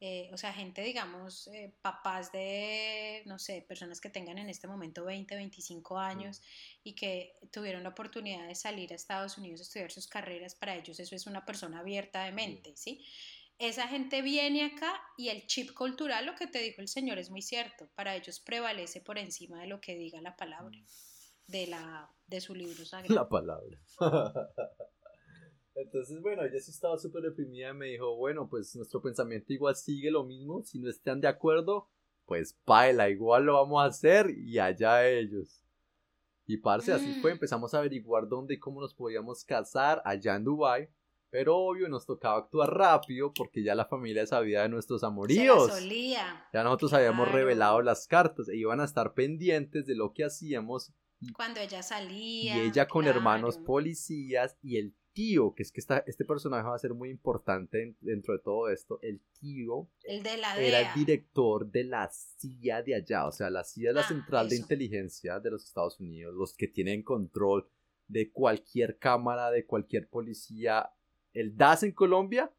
eh, o sea, gente, digamos, eh, papás de, no sé, personas que tengan en este momento 20, 25 años y que tuvieron la oportunidad de salir a Estados Unidos a estudiar sus carreras, para ellos eso es una persona abierta de mente, ¿sí? Esa gente viene acá y el chip cultural, lo que te dijo el señor, es muy cierto. Para ellos prevalece por encima de lo que diga la palabra de, la, de su libro sagrado. la palabra. Entonces, bueno, ella sí estaba súper deprimida y me dijo, bueno, pues nuestro pensamiento igual sigue lo mismo, si no están de acuerdo, pues baila, igual lo vamos a hacer y allá ellos. Y parce, así fue, Mm. empezamos a averiguar dónde y cómo nos podíamos casar allá en Dubai, pero obvio nos tocaba actuar rápido porque ya la familia sabía de nuestros Se la amoríos. solía. Ya nosotros habíamos revelado las cartas e iban a estar pendientes de lo que hacíamos Cuando ella y salía. ella con claro. hermanos policías y el tío, que es que esta- este personaje va a ser muy importante en- dentro de todo esto, el tío El de la era el director de la CIA de allá, o sea, la CIA es la Ah, central de eso. inteligencia de los Estados Unidos, los que tienen control de cualquier cámara, de cualquier policía, el DAS en Colombia,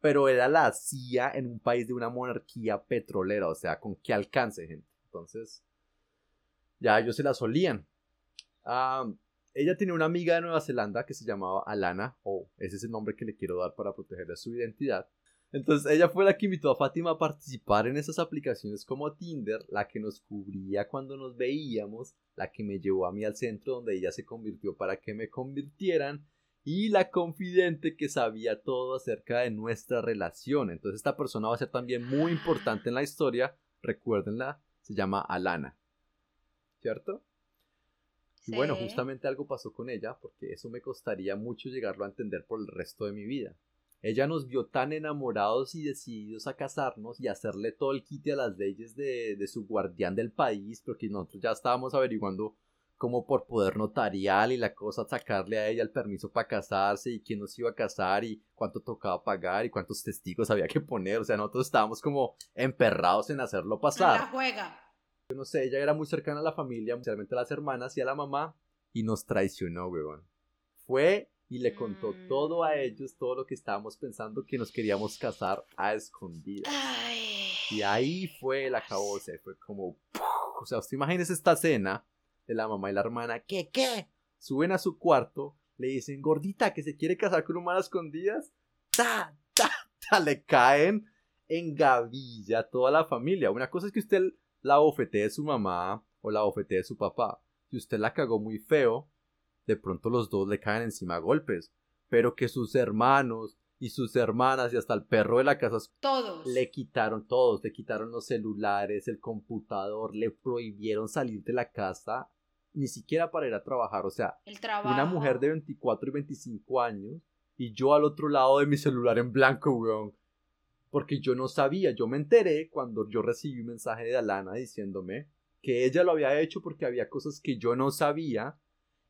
pero era la CIA en un país de una monarquía petrolera, o sea, con qué alcance, gente. Entonces, ya ellos se la solían. Ah, ella tenía una amiga de Nueva Zelanda que se llamaba Alana, o ese es el nombre que le quiero dar para protegerle su identidad. Entonces ella fue la que invitó a Fátima a participar en esas aplicaciones como Tinder, la que nos cubría cuando nos veíamos, la que me llevó a mí al centro donde ella se convirtió para que me convirtieran y la confidente que sabía todo acerca de nuestra relación. Entonces esta persona va a ser también muy importante en la historia, recuérdenla, se llama Alana. ¿Cierto? Y bueno, justamente algo pasó con ella, porque eso me costaría mucho llegarlo a entender por el resto de mi vida. Ella nos vio tan enamorados y decididos a casarnos y hacerle todo el quite a las leyes de, de su guardián del país, porque nosotros ya estábamos averiguando cómo por poder notarial y la cosa sacarle a ella el permiso para casarse y quién nos iba a casar y cuánto tocaba pagar y cuántos testigos había que poner. O sea, nosotros estábamos como emperrados en hacerlo pasar La juega. yo no sé, ella era muy cercana a la familia, especialmente a las hermanas y a la mamá, y nos traicionó, weón. Fue y le contó Mm. todo a ellos, todo lo que estábamos pensando que nos queríamos casar a escondidas. Ay. Y ahí fue el acabose, fue como... ¡puf! O sea, usted imagínese esta escena de la mamá y la hermana, ¿qué, qué? Suben a su cuarto, le dicen, gordita, que se quiere casar con un man a escondidas. ¡Ta, ta, ta! Le caen en gavilla toda la familia. Una cosa es que usted la bofetee de su mamá o la bofetee de su papá. Si usted la cagó muy feo, de pronto los dos le caen encima a golpes. Pero que sus hermanos y sus hermanas y hasta el perro de la casa Todos. le quitaron todos, le quitaron los celulares, el computador, le prohibieron salir de la casa, ni siquiera para ir a trabajar. O sea, una mujer de 24 y 25 años y yo al otro lado de mi celular en blanco, weón. Porque yo no sabía, yo me enteré cuando yo recibí un mensaje de Alana diciéndome que ella lo había hecho porque había cosas que yo no sabía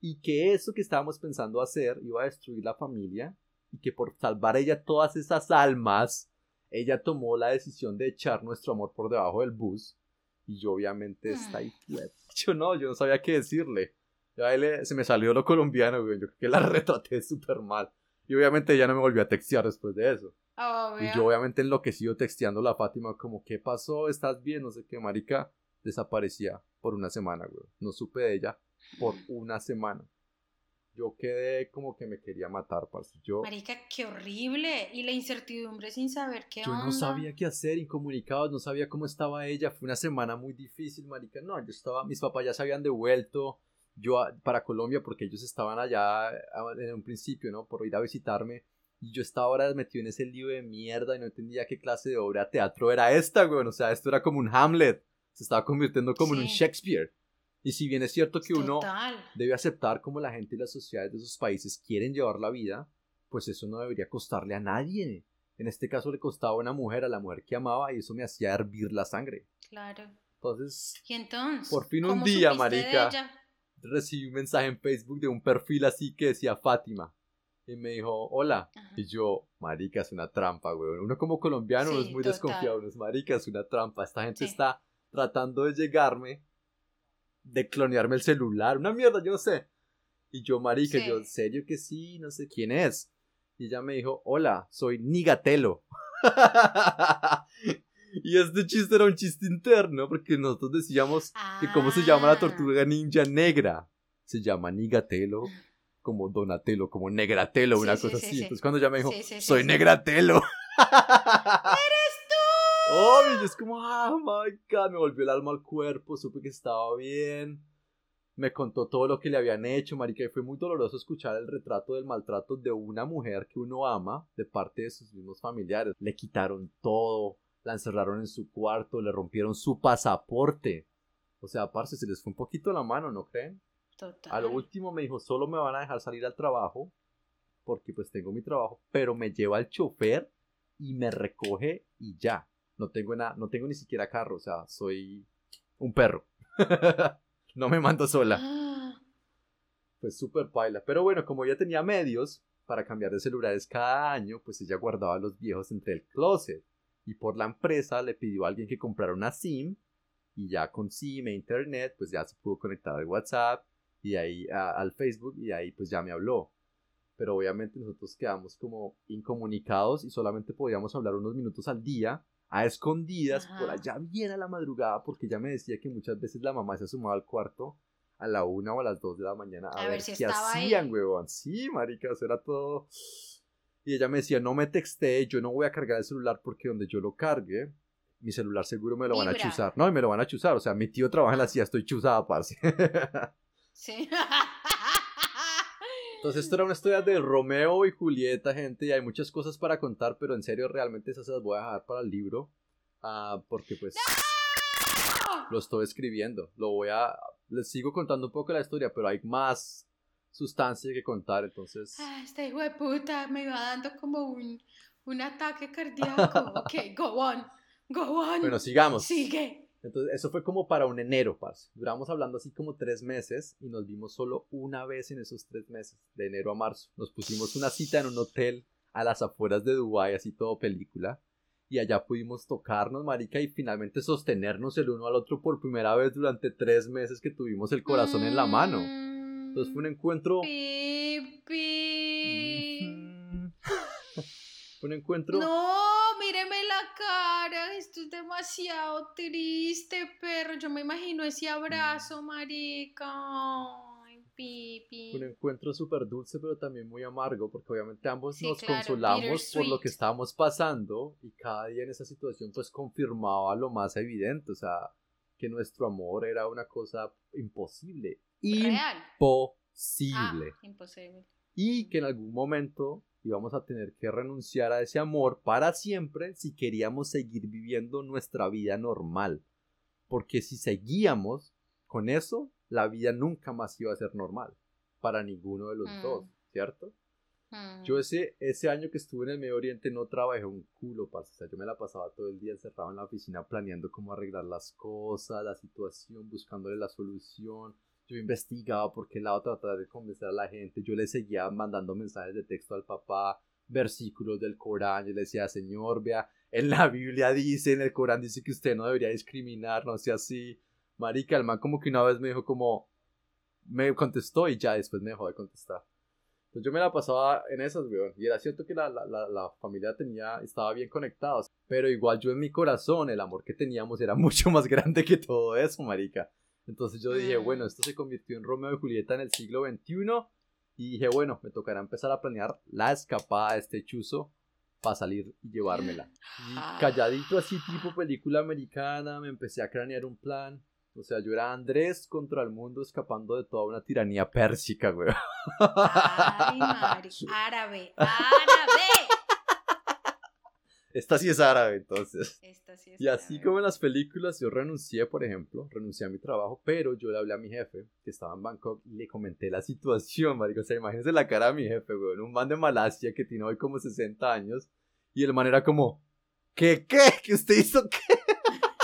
y que eso que estábamos pensando hacer iba a destruir la familia y que por salvar ella todas esas almas, ella tomó la decisión de echar nuestro amor por debajo del bus y yo obviamente está ahí. Yo no, yo no sabía qué decirle. Ya le- se me salió lo colombiano, güey. Yo creo que la retraté súper mal. Y obviamente ella no me volvió a textear después de eso. Y yo obviamente enloquecido texteando a la Fátima como, ¿qué pasó? ¿Estás bien? No sé qué, marica. Desaparecía por una semana, güey. No supe de ella por una semana. Yo quedé como que me quería matar, parce. Yo, Marica, qué horrible. Y la incertidumbre sin saber qué yo onda. no sabía qué hacer, incomunicados, no sabía cómo estaba ella. Fue una semana muy difícil, marica. No, yo estaba, mis papás ya se habían devuelto yo a- para Colombia porque ellos estaban allá en un principio, ¿no? Por ir a visitarme. Y yo estaba ahora metido en ese lío de mierda y no entendía qué clase de obra teatro era esta, güey. O sea, esto era como un Hamlet. Se estaba convirtiendo como en un. Shakespeare. Y si bien es cierto que uno Total. debe aceptar cómo la gente y las sociedades de esos países quieren llevar la vida, pues eso no debería costarle a nadie. En este caso le costaba a una mujer, a la mujer que amaba, y eso me hacía hervir la sangre. Claro. Entonces, ¿Y entonces? por fin un ¿Cómo día, marica, recibí un mensaje en Facebook de un perfil así que decía Fátima. Y me dijo, hola. Ajá. Y yo, marica, es una trampa, güey. Uno como colombiano no Sí, es muy total. desconfiado, no es marica, es una trampa. Esta gente Sí. está tratando de llegarme, de clonearme el celular, una mierda, yo no sé. Y yo, marica, Sí. yo, en serio que sí, no sé quién es. Y ella me dijo, hola, soy Nigatelo. y este chiste era un chiste interno, porque nosotros decíamos que cómo se llama la Ah. tortuga ninja negra. Se llama Nigatelo, como Donatello, como Negratelo, Sí, una sí, cosa sí, así. sí. Entonces cuando ella me dijo, soy. Negratelo. Obvio, yo es como, ah, my God, me volvió el alma al cuerpo, supe que estaba bien. Me contó todo lo que le habían hecho, marica, y fue muy doloroso escuchar el retrato del maltrato de una mujer que uno ama de parte de sus mismos familiares. Le quitaron todo, la encerraron en su cuarto, le rompieron su pasaporte. O sea, parce, se les fue un poquito la mano, ¿no creen? Total. A lo último me dijo, solo me van a dejar salir al trabajo, porque pues tengo mi trabajo, pero me lleva el chofer y me recoge y ya. No tengo, nada, no tengo ni siquiera carro, o sea, soy un perro. no me mando sola. Ah, Pues súper paila. Pero bueno, como ella tenía medios para cambiar de celulares cada año, pues ella guardaba los viejos entre el closet. Y por la empresa le pidió a alguien que comprara una SIM. Y ya con SIM e internet, pues ya se pudo conectar al WhatsApp y ahí a- al Facebook y ahí pues ya me habló. Pero obviamente nosotros quedamos como incomunicados y solamente podíamos hablar unos minutos al día, a escondidas, Ajá. por allá bien a la madrugada, porque ella me decía que muchas veces la mamá se asomaba al cuarto a la una o a las dos de la mañana a, A ver, ver si qué estaba ahí. hacían, huevón. Sí, marica, eso era todo. Y ella me decía, no me texté, yo no voy a cargar el celular porque donde yo lo cargue, mi celular seguro me lo van a chuzar. No, y me lo van a chuzar. O sea, mi tío trabaja en la CIA, estoy chuzada, parce. sí. Entonces, esto era una historia de Romeo y Julieta, gente, y hay muchas cosas para contar, pero en serio, realmente esas las voy a dejar para el libro. ah, porque pues lo estoy escribiendo. Lo voy a. Les sigo contando un poco la historia, pero hay más sustancia que contar, entonces. Ah, Este hijo de puta me iba dando como un, un ataque cardíaco. Ok, go on. Go on. Bueno, sigamos. Sigue. Entonces, eso fue como para un enero, parce. Duramos hablando así como tres meses y nos vimos solo una vez en esos tres meses, de enero a marzo. Nos pusimos una cita en un hotel a las afueras de Dubái, así todo película. Y allá pudimos tocarnos, marica, y finalmente sostenernos el uno al otro por primera vez durante tres meses que tuvimos el corazón en la mano. Entonces fue un encuentro... Pi, pi. Ujú. fue un encuentro... No, cara, esto es demasiado triste, perro. Yo me imagino ese abrazo, marica. Ay, pipi. un encuentro súper dulce, pero también muy amargo, porque obviamente ambos Sí, nos claro, consolamos por lo que estábamos pasando y cada día en esa situación pues confirmaba lo más evidente, o sea, que nuestro amor era una cosa imposible, Real. imposible, Ah, imposible. y que en algún momento íbamos a tener que renunciar a ese amor para siempre si queríamos seguir viviendo nuestra vida normal, porque si seguíamos con eso, la vida nunca más iba a ser normal para ninguno de los Mm. dos, ¿cierto? Mm. Yo ese, ese año que estuve en el Medio Oriente no trabajé un culo, parce. O sea, yo me la pasaba todo el día encerrado en la oficina planeando cómo arreglar las cosas, la situación, buscándole la solución. Yo investigaba por qué lado tratar de convencer a la gente. Yo le seguía mandando mensajes de texto al papá, versículos del Corán. Yo le decía, Señor, vea, en la Biblia dice, en el Corán dice que usted no debería discriminar, no sea así. Marica, el man como que una vez me dijo como, me contestó y ya después me dejó de contestar. Pues yo me la pasaba en esas, weón. Y era cierto que la, la, la, la familia tenía, estaba bien conectados. Pero igual yo en mi corazón, el amor que teníamos era mucho más grande que todo eso, marica. Entonces yo dije, bueno, esto se convirtió en Romeo y Julieta en el siglo XXI. Y dije, bueno, me tocará empezar a planear la escapada de este chuzo para salir y llevármela. Y calladito así, tipo película americana, me empecé a cranear un plan. O sea, yo era Andrés contra el mundo escapando de toda una tiranía pérsica, güey. Ay, Mari. Árabe, árabe. Esta sí es árabe, entonces. Esta sí es Y así árabe. como en las películas, yo renuncié, por ejemplo, renuncié a mi trabajo, pero yo le hablé a mi jefe, que estaba en Bangkok, y le comenté la situación, marico. O sea, imagínense la cara de mi jefe, weón. Un man de Malasia que tiene hoy como 60 años, y el man era como, ¿qué, qué? ¿Que usted hizo qué?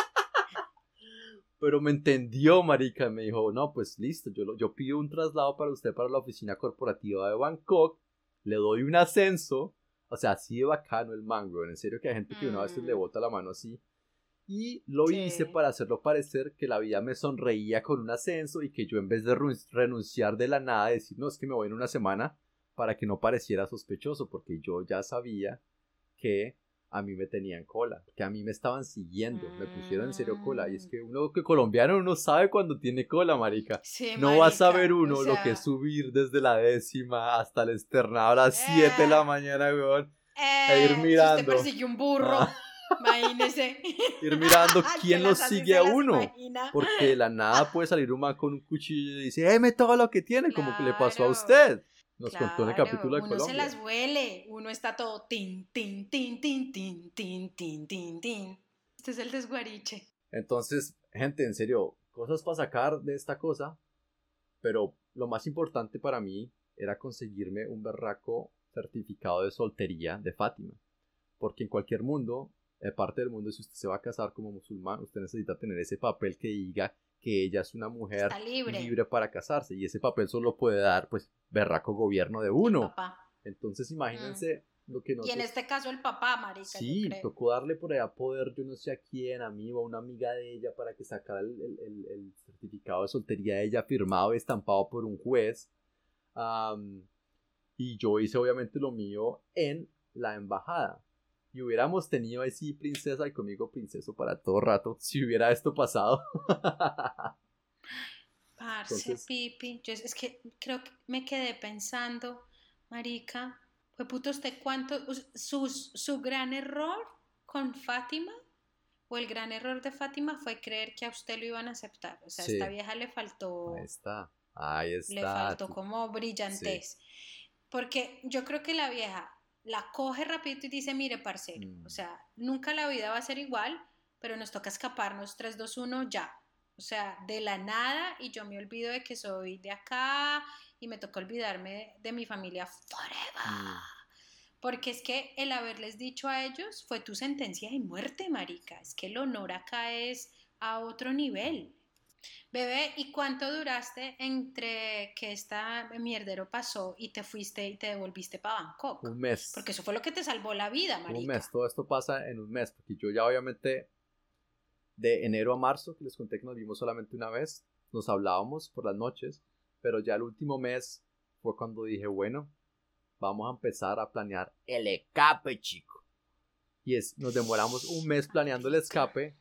Pero me entendió, marica, me dijo, no, pues listo, yo, lo- yo pido un traslado para usted para la oficina corporativa de Bangkok, le doy un ascenso, o sea, así de bacano el man, weón. En serio que hay gente que una vez le Mm. bota la mano así. Y lo Sí. hice para hacerlo parecer que la vida me sonreía con un ascenso y que yo en vez de renunciar de la nada, decir, no, es que me voy en una semana, para que no pareciera sospechoso, porque yo ya sabía que a mí me tenían cola, que a mí me estaban siguiendo, me pusieron en serio cola. Y es Mm. que uno que colombiano uno sabe cuando tiene cola, marica. Sí, No va a marica, saber o uno lo que es subir desde la décima hasta el externado a las 7 de la Eh. mañana, weón. eh, ir si usted mirando. persigue un burro, Ah. imagínese. Ir mirando quién lo sigue a uno. Porque de la nada puede salir un man con un cuchillo y dice, ¡Deme todo lo que tiene! Como que le pasó a usted. Nos contó en el Claro, capítulo de uno Colombia. se las huele, uno está todo tin, tin, tin, tin, tin, tin, tin, tin, tin. Este es el desguariche. Entonces, gente, en serio, cosas para sacar de esta cosa. Pero lo más importante para mí era conseguirme un berraco certificado de soltería de Fátima. Porque en cualquier mundo, parte del mundo, si usted se va a casar como musulmán, usted necesita tener ese papel que diga que ella es una mujer libre. libre para casarse. Y ese papel solo puede dar, pues, berraco gobierno de uno. Entonces, imagínense lo que Y en este caso el papá, marica, Sí, tocó darle por allá poder, yo no sé a quién, a mí o a una amiga de ella, para que sacara el, el- el- certificado de soltería de ella firmado y estampado por un juez. Y yo hice obviamente lo mío en la embajada. Y hubiéramos tenido ahí sí princesa y conmigo princeso para todo rato, si hubiera esto pasado. Parce, Entonces- Pipi, yo es que creo que me quedé pensando, marica, fue puto usted cuánto, su, su gran error con Fátima o el gran error de Fátima fue creer que a usted lo iban a aceptar. O sea, a esta vieja le faltó, Ahí está, ahí está. le faltó como brillantez. Porque yo creo que la vieja la coge rapidito y dice, mire, parcero, Mm. o sea, nunca la vida va a ser igual, pero nos toca escaparnos 3, 2, 1, ya. O sea, de la nada y yo me olvido de que soy de acá y me toca olvidarme de mi familia forever. Mm. Porque es que el haberles dicho a ellos fue tu sentencia de muerte, marica. Es que el honor acá es a otro nivel. Bebé, ¿y cuánto duraste entre que esta mierdero pasó y te fuiste y te devolviste para Bangkok? Un mes. Porque eso fue lo que te salvó la vida, marica. Un mes, todo esto pasa en un mes, porque yo ya obviamente de enero a marzo, que les conté que nos vimos solamente una vez, nos hablábamos por las noches, pero ya el último mes fue cuando dije, bueno, vamos a empezar a planear el escape, chico. Y es, nos demoramos un mes planeando el escape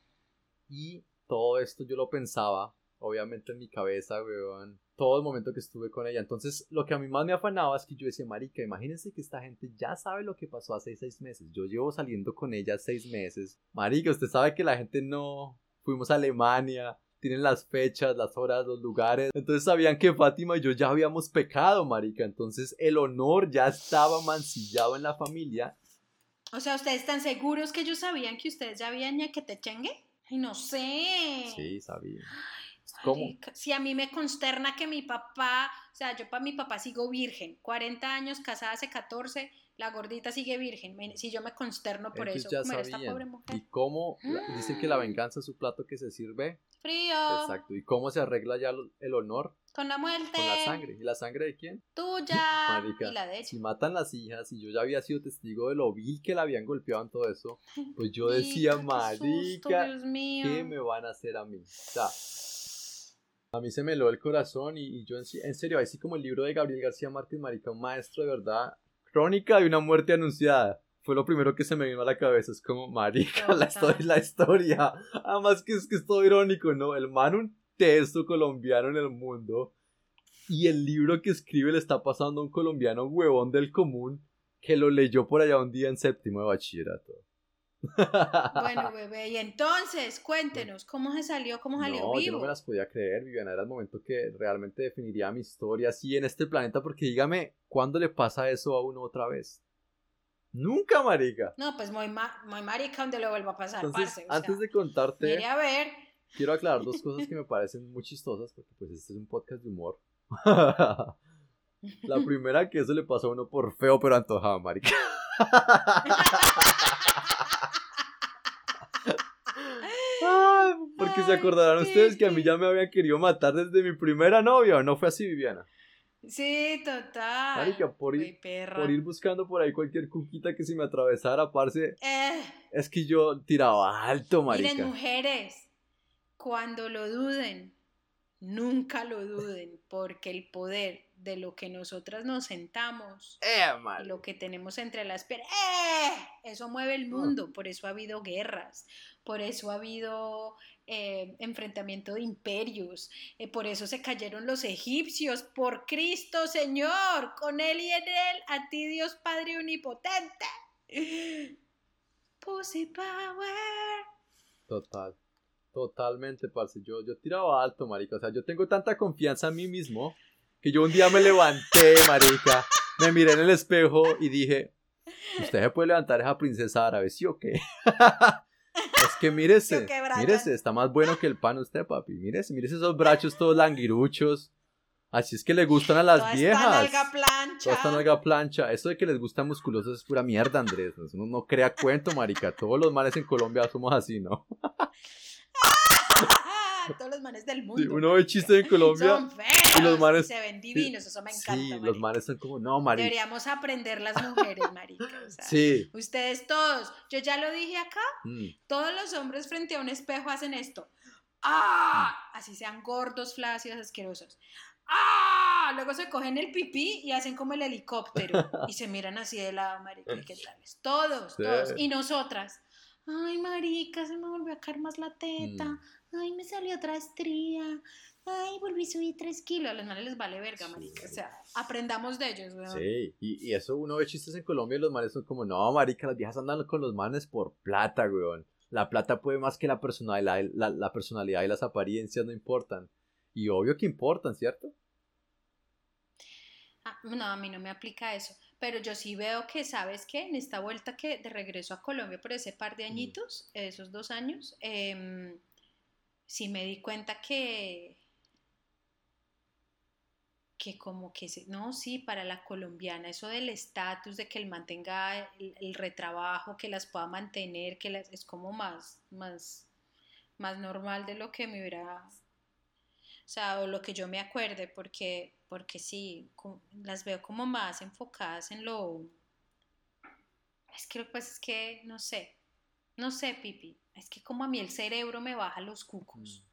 y todo esto yo lo pensaba, obviamente en mi cabeza, weón, todo el momento que estuve con ella. Entonces, lo que a mí más me afanaba es que yo decía, marica, imagínense que esta gente ya sabe lo que pasó hace seis meses. Yo llevo saliendo con ella seis meses. Marica, usted sabe que la gente no... Fuimos a Alemania, tienen las fechas, las horas, los lugares. Entonces sabían que Fátima y yo ya habíamos pecado, marica. Entonces el honor ya estaba mancillado en la familia. O sea, ¿ustedes están seguros que ellos sabían que ustedes ya habían que te chengue? Ay, no sé. Sí, sabían. ¿Cómo? Si a mí me consterna que mi papá, o sea, yo para mi papá sigo virgen, 40 años, casada hace 14, la gordita sigue virgen. Si yo me consterno por Ellos eso, ya comer a esta pobre mujer. ¿Y cómo? Dicen que la venganza es su plato que se sirve. Frío, Exacto. ¿Y cómo se arregla ya el honor? Con la muerte, Con la sangre. ¿Y la sangre de quién? tuya Marica, y la de ella. si matan las hijas y yo ya había sido testigo de lo vil que la habían golpeado en todo eso, pues yo decía, qué susto, marica, Dios mío. ¿qué me van a hacer a mí? O sea, a mí se me heló el corazón y, y yo en, en serio, así como el libro de Gabriel García Márquez, marica, un maestro de verdad, crónica de una muerte anunciada. Fue lo primero que se me vino a la cabeza, es como, marica, la historia la historia. Además que es que es todo irónico, ¿no? El man un texto colombiano en el mundo y el libro que escribe le está pasando a un colombiano huevón del común que lo leyó por allá un día en séptimo de bachillerato. Bueno, bebé, y entonces, cuéntenos, ¿cómo se salió? ¿Cómo salió no, yo vivo? no me las podía creer, Viviana. Era el momento que realmente definiría mi historia así en este planeta. Porque dígame, ¿cuándo le pasa eso a uno otra vez? Nunca, marica. No, pues muy, ma muy marica donde lo vuelva a pasar, Entonces, parce. antes sea, de contarte, Mire a ver. Quiero aclarar dos cosas que me parecen muy chistosas, porque pues este es un podcast de humor. La primera, que eso le pasó a uno por feo pero antojado, marica. Ay, porque se acordarán ustedes que a mí ya me habían querido matar desde mi primera novia, ¿o no fue así, Viviana? Sí, total. Marica, por ir, por ir buscando por ahí cualquier cuquita que se me atravesara, parce, Eh, es que yo tiraba alto, marica. miren, mujeres, cuando lo duden, nunca lo duden, porque el poder de lo que nosotras nos sentamos Eh, y lo que tenemos entre las piernas, ¡eh! eso mueve el mundo, por eso ha habido guerras, por eso ha habido eh, enfrentamiento de imperios, eh, por eso se cayeron los egipcios, por Cristo Señor, con Él y en Él, a ti Dios Padre Omnipotente. Pussy Power. Total. Totalmente, parce. Yo, yo tiraba alto, marica. O sea, yo tengo tanta confianza en mí mismo que yo un día me levanté, marica. Me miré en el espejo y dije, usted se puede levantar esa princesa árabe, ¿sí o qué? es que ¿Sí mírese, mírese, está más bueno que el pan usted, papi. Mírese, mírese esos brazos todos languiruchos. Así es que le gustan a las Toda viejas. esta nalga plancha. Toda esta nalga plancha. Eso de que les gusta musculosos es pura mierda, Andrés. Eso no, no crea cuento, marica. Todos los males en Colombia somos así, ¿no? Todos los manes del mundo. Sí, uno ve chistes en Colombia Son feos y los manes- se ven divinos, eso me encanta. Sí, los marica. manes son como, no, marica. Deberíamos aprender las mujeres, marica. o sea, Sí. Ustedes todos, yo ya lo dije acá, Mm, todos los hombres frente a un espejo hacen esto. ¡Ah! Así sean gordos, flácidos, asquerosos. ¡Ah! Luego se cogen el pipí y hacen como el helicóptero y se miran así de lado, marica. ¿y ¿Qué tal? Todos, Sí. todos. Y nosotras. Ay, marica, se me volvió a caer más la teta. Mm. Ay, me salió otra estría. Ay, volví a subir tres kilos. A los males les vale verga, marica. O sea, aprendamos de ellos, weón. Sí, y, y eso uno ve chistes en Colombia y los manes son como, no, marica, las viejas andan con los manes por plata, weón. La plata puede más que la personalidad, la, la personalidad y las apariencias no importan. Y obvio que importan, ¿cierto? Ah, no, a mí no me aplica eso. Pero yo sí veo que, ¿sabes qué? En esta vuelta que de regreso a Colombia por ese par de añitos, esos dos años, em, sí me di cuenta que, que como que, no, sí, para la colombiana, eso del estatus, de que él mantenga el, retrabajo, que las pueda mantener, que las, es como más, más, más normal de lo que me hubiera o sea, o lo que yo me acuerde, porque, porque sí, co- las veo como más enfocadas en lo... Es que lo que es que, no sé, no sé, Pipi, es que como a mí el cerebro me baja los cucos.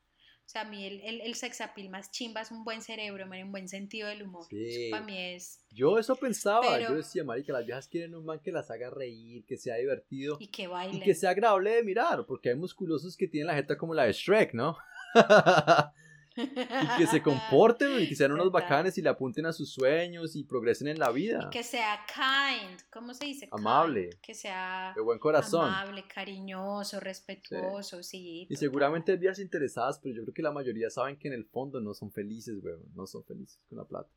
O sea, a mí el, el, el sexapil más chimba es un buen cerebro, man, un buen sentido del humor. Sí. Para mí es... Yo eso pensaba, Pero- yo decía, marica, las viejas quieren un man que las haga reír, que sea divertido Y que y bailen. que sea agradable de mirar, porque hay musculosos que tienen la jeta como la de Shrek, ¿no? y que se comporten y que sean unos bacanes y le apunten a sus sueños y progresen en la vida. Que sea kind, ¿cómo se dice? Kind. Amable. Que sea De buen corazón. amable, cariñoso, respetuoso, sí. Y total. seguramente hay vías interesadas, pero yo creo que la mayoría saben que en el fondo no son felices, weón. No son felices con la plata.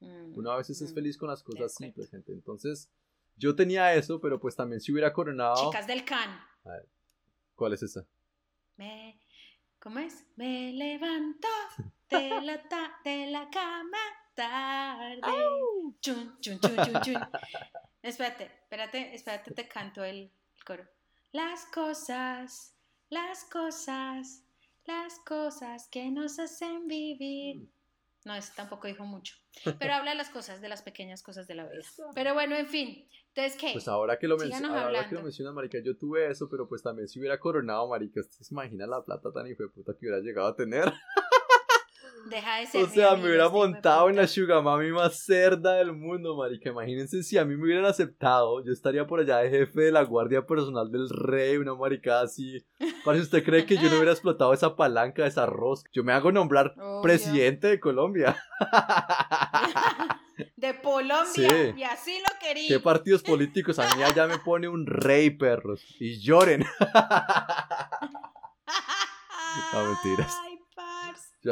Mm, Uno a veces es mm. feliz con las cosas simples, gente. Entonces, yo tenía eso, pero pues también si hubiera coronado. Chicas del can. ¿Cuál es esa? Me, ¿Cómo es? Me levanto de la, ta- de la cama tarde. Chun, chun, chun, chun, chun. Espérate, espérate, espérate, te canto el, el coro. Las cosas, las cosas, las cosas que nos hacen vivir. No, ese tampoco dijo mucho. Pero habla de las cosas, de las pequeñas cosas de la vida. Pero bueno, en fin. Entonces, ¿qué? Pues ahora que lo, men- Síganos ahora que hablando. lo mencionas, marica, yo tuve eso, pero pues también si hubiera coronado, marica, ¿usted se imagina la plata tan hijo de puta que hubiera llegado a tener? Deja de ser O sea, me hubiera este montado en la sugar mami más cerda del mundo, marica. Imagínense si a mí me hubieran aceptado, yo estaría por allá de jefe de la guardia personal del rey, una maricada así. Para si usted cree que yo no hubiera explotado esa palanca, esa rosca. Yo me hago nombrar Obvio. presidente de Colombia. De Colombia. Sí. Y así lo quería. ¿Qué partidos políticos? A mí allá me pone un rey, perros. Y lloren. No, mentiras. Ay,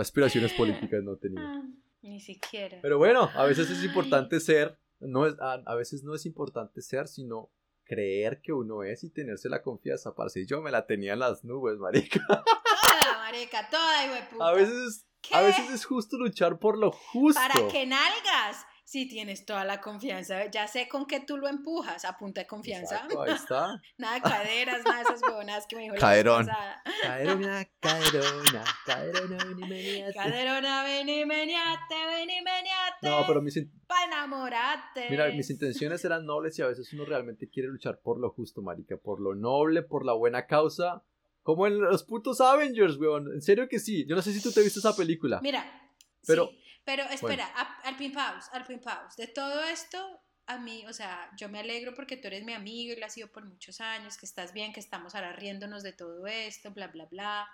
aspiraciones políticas no tenía. Ah, Ni siquiera. Pero bueno, a veces es importante ser, no es, a, a veces no es importante ser, sino creer que uno es y tenerse la confianza, parce. Y yo me la tenía en las nubes, marica. Toda, marica, toda, hijo de puta. A veces, a veces es justo luchar por lo justo. ¿Para qué nalgas? Si tienes toda la confianza, ya sé con qué tú lo empujas, a punta de confianza. Exacto, ahí está. Nada de caderas, nada de esas huevonas que me dijo Caderón. la pasada. Caderona, caderona, caderona, vení, vení, Caderona, vení, meniate, vení, meniate. No, pero mis, in- Pa' enamorarte. mira, mis intenciones eran nobles y a veces uno realmente quiere luchar por lo justo, marica, por lo noble, por la buena causa. Como en los putos Avengers, weón. En serio que sí. Yo no sé si tú te viste esa película. Mira, Pero- sí, pero espera, a- Alpin Pause, Alpin Pause. De todo esto, a mí, o sea, yo me alegro porque tú eres mi amigo y lo has sido por muchos años, que estás bien, que estamos ahora riéndonos de todo esto, bla, bla, bla.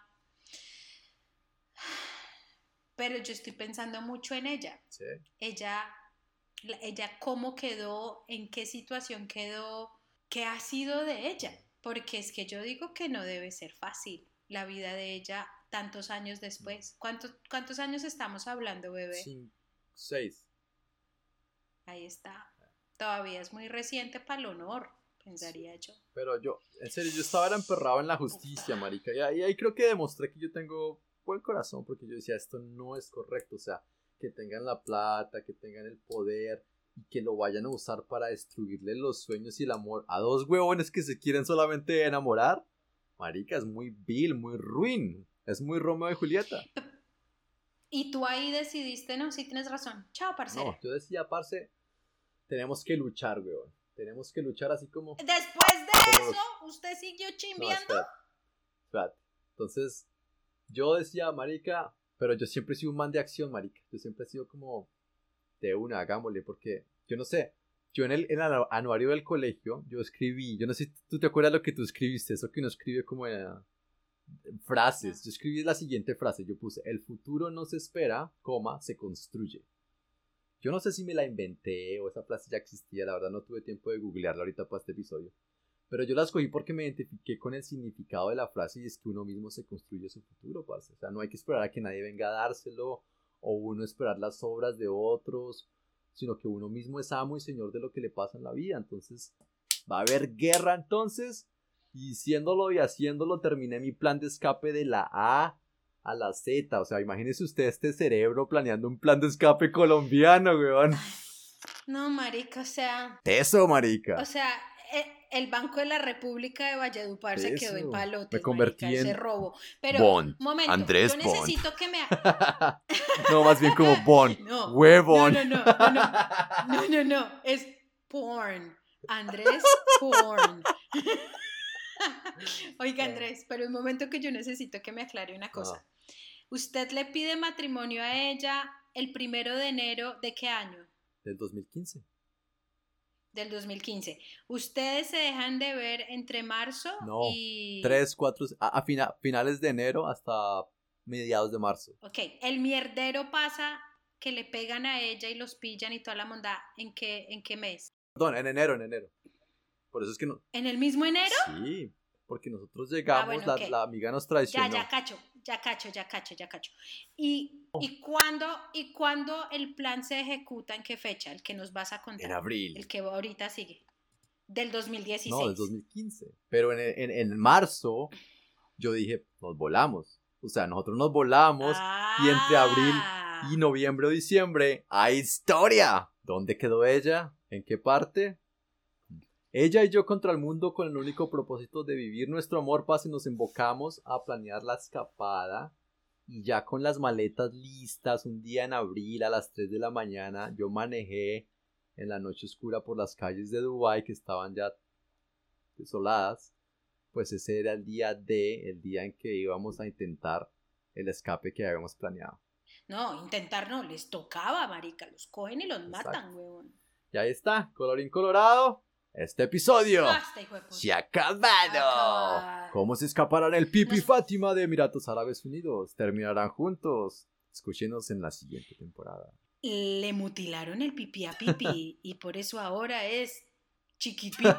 Pero yo estoy pensando mucho en ella. Sí. Ella, la- ella cómo quedó, en qué situación quedó, qué ha sido de ella. Porque es que yo digo que no debe ser fácil la vida de ella tantos años después. ¿Cuántos, cuántos años estamos hablando, bebé? Cinco, seis. Ahí está. Todavía es muy reciente para el honor, pensaría yo. Pero yo, en serio, yo estaba emperrado en la justicia, marica. Y ahí, ahí creo que demostré que yo tengo buen corazón, porque yo decía, esto no es correcto. O sea, que tengan la plata, que tengan el poder y que lo vayan a usar para destruirle los sueños y el amor a dos huevones que se quieren solamente enamorar. Marica, es muy vil, muy ruin. Es muy Romeo y Julieta. Y tú ahí decidiste, no, sí tienes razón. Chao, parcero. No, yo decía, parce, tenemos que luchar, huevón. Tenemos que luchar así como... Después de Como eso, usted siguió chimbiando. espérate. Espérate. Entonces, yo decía, marica, pero yo siempre he sido un man de acción, marica. Yo siempre he sido como de una, hagámosle, porque yo no sé. Yo en el, en el anuario del colegio, yo escribí, yo no sé si tú te acuerdas lo que tú escribiste, eso que uno escribe como eh, frases. Yo escribí la siguiente frase, yo puse, el futuro no se espera, coma, se construye. Yo no sé si me la inventé o esa frase ya existía, la verdad no tuve tiempo de googlearla ahorita para este episodio. Pero yo la escogí porque me identifiqué con el significado de la frase y es que uno mismo se construye su futuro, parce. O sea, no hay que esperar a que nadie venga a dárselo o uno esperar las obras de otros, sino que uno mismo es amo y señor de lo que le pasa en la vida. Entonces, va a haber guerra entonces. Y diciéndolo y haciéndolo, terminé mi plan de escape de la A a la Z. O sea, imagínese usted este cerebro planeando un plan de escape colombiano, weón. No, marica, o sea, Eso, marica. o sea, e- el Banco de la República de Valledupar se quedó en Eso. palotes, Me convertí marica, ese en robo. Pero, Bond, momento, Andrés yo Bond. necesito que me... no, más bien como Bon. No, Huevón. No, no, no, no, no, no, no, no, es porn. Andrés porn. Oiga, Andrés, pero un momento que yo necesito que me aclare una cosa. Usted le pide matrimonio a ella el primero de enero de qué año? Del 2015. Del 2015. Ustedes se dejan de ver entre marzo No, y... Tres, cuatro, a, a fina- finales de enero hasta mediados de marzo. Ok, el mierdero pasa que le pegan a ella y los pillan y toda la monda. ¿En qué, ¿En qué mes? Perdón, en enero, en enero. Por eso es que no. ¿En el mismo enero? Sí, porque nosotros llegamos, Ah, bueno, la, ok. la amiga nos Ya, traicionó. ya cacho, ya cacho, ya cacho, ya cacho. ¿Y, y, cuándo, ¿Y cuándo el plan se ejecuta? ¿En qué fecha? El que nos vas a contar. En abril. El que ahorita sigue. Del 2016. No, del 2015. Pero en, en, en marzo yo dije, nos volamos. O sea, nosotros nos volamos y entre abril Ah. y noviembre o diciembre hay historia. ¿Dónde quedó ella? ¿En qué parte? Ella y yo contra el mundo con el único propósito de vivir nuestro amor paz y nos embocamos a planear la escapada y ya con las maletas listas un día en abril a las 3 de la mañana yo manejé en la noche oscura por las calles de Dubái que estaban ya desoladas pues ese era el día de el día en que íbamos a intentar el escape que habíamos planeado No, intentar no, les tocaba, marica. Los cogen y los Exacto. matan, huevón. y ahí está colorín colorado este episodio Basta, de puta. se ha acabado. ¿Cómo se escaparán el Pipi Fátima de Emiratos Árabes Unidos? ¿Terminarán juntos? Escúchenos en la siguiente temporada. Le mutilaron el pipí a pipi y por eso ahora es chiquipipi.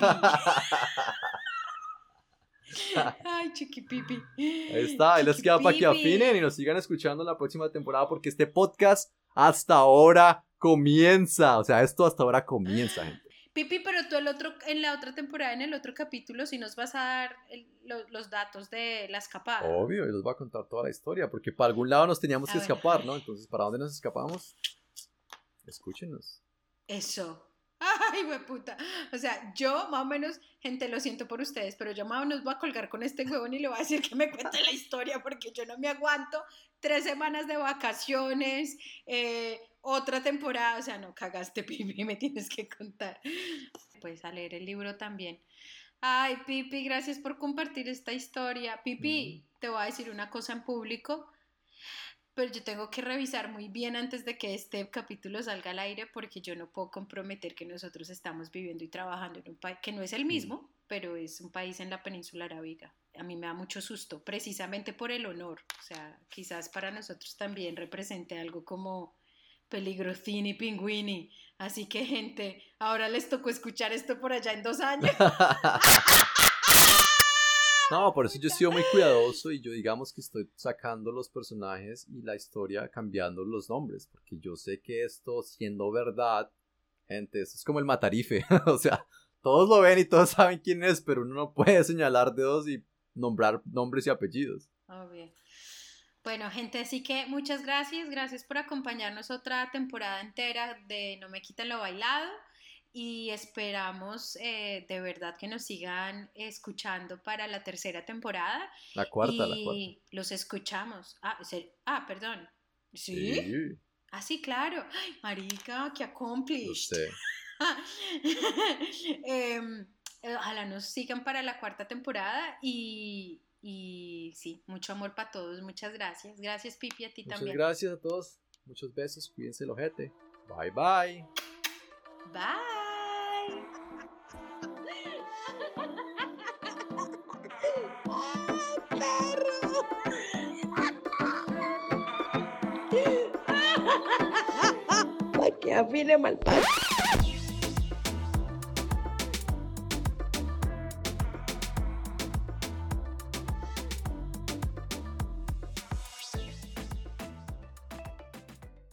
Ay, chiquipipi. Ahí está, ahí les queda para que afinen y nos sigan escuchando en la próxima temporada porque este podcast hasta ahora comienza. O sea, esto hasta ahora comienza, gente. Pipi, pero tú el otro, en la otra temporada, en el otro capítulo, si nos vas a dar el- lo- los datos de la escapada. Obvio, y les voy a contar toda la historia, porque para algún lado nos teníamos A que ver. escapar, ¿no? Entonces, ¿para dónde nos escapamos? Escúchenos. Eso. Ay, puta. O sea, yo más o menos, gente, lo siento por ustedes, pero yo más o menos voy a colgar con este huevón y le voy a decir que me cuente la historia porque yo no me aguanto. Tres semanas de vacaciones, eh, otra temporada, o sea, no cagaste, Pipi, me tienes que contar. Puedes a leer el libro también. Ay, Pipi, gracias por compartir esta historia. Pipi, te voy a decir una cosa en público pero yo tengo que revisar muy bien antes de que este capítulo salga al aire porque yo no puedo comprometer que nosotros estamos viviendo y trabajando en un país que no es el mismo, pero es un país en la península arábiga. A mí me da mucho susto, precisamente por el honor. O sea, quizás para nosotros también represente algo como peligrocini, pingüini. Así que, gente, ahora les tocó escuchar esto por allá en dos años. No, por eso yo he sido muy cuidadoso y yo digamos que estoy sacando los personajes y la historia cambiando los nombres, porque yo sé que esto siendo verdad, gente, esto es como el matarife, o sea, todos lo ven y todos saben quién es, pero uno no puede señalar dedos y nombrar nombres y apellidos. Obvio. Bueno, gente, así que muchas gracias, gracias por acompañarnos otra temporada entera de No me quiten lo bailado y esperamos eh, de verdad que nos sigan escuchando para la tercera temporada La cuarta, y la cuarta. los escuchamos. Ah, ah, perdón. ¿Sí? Sí, Ah, sí, claro. Ay, marica, qué accomplished. Em, eh, ojalá nos sigan para la cuarta temporada y, y sí, mucho amor para todos. Muchas gracias. Gracias, Pipi, a ti Muchas también. gracias a todos, muchos besos, cuídense el ojete. Bye bye. Bye. Afine mal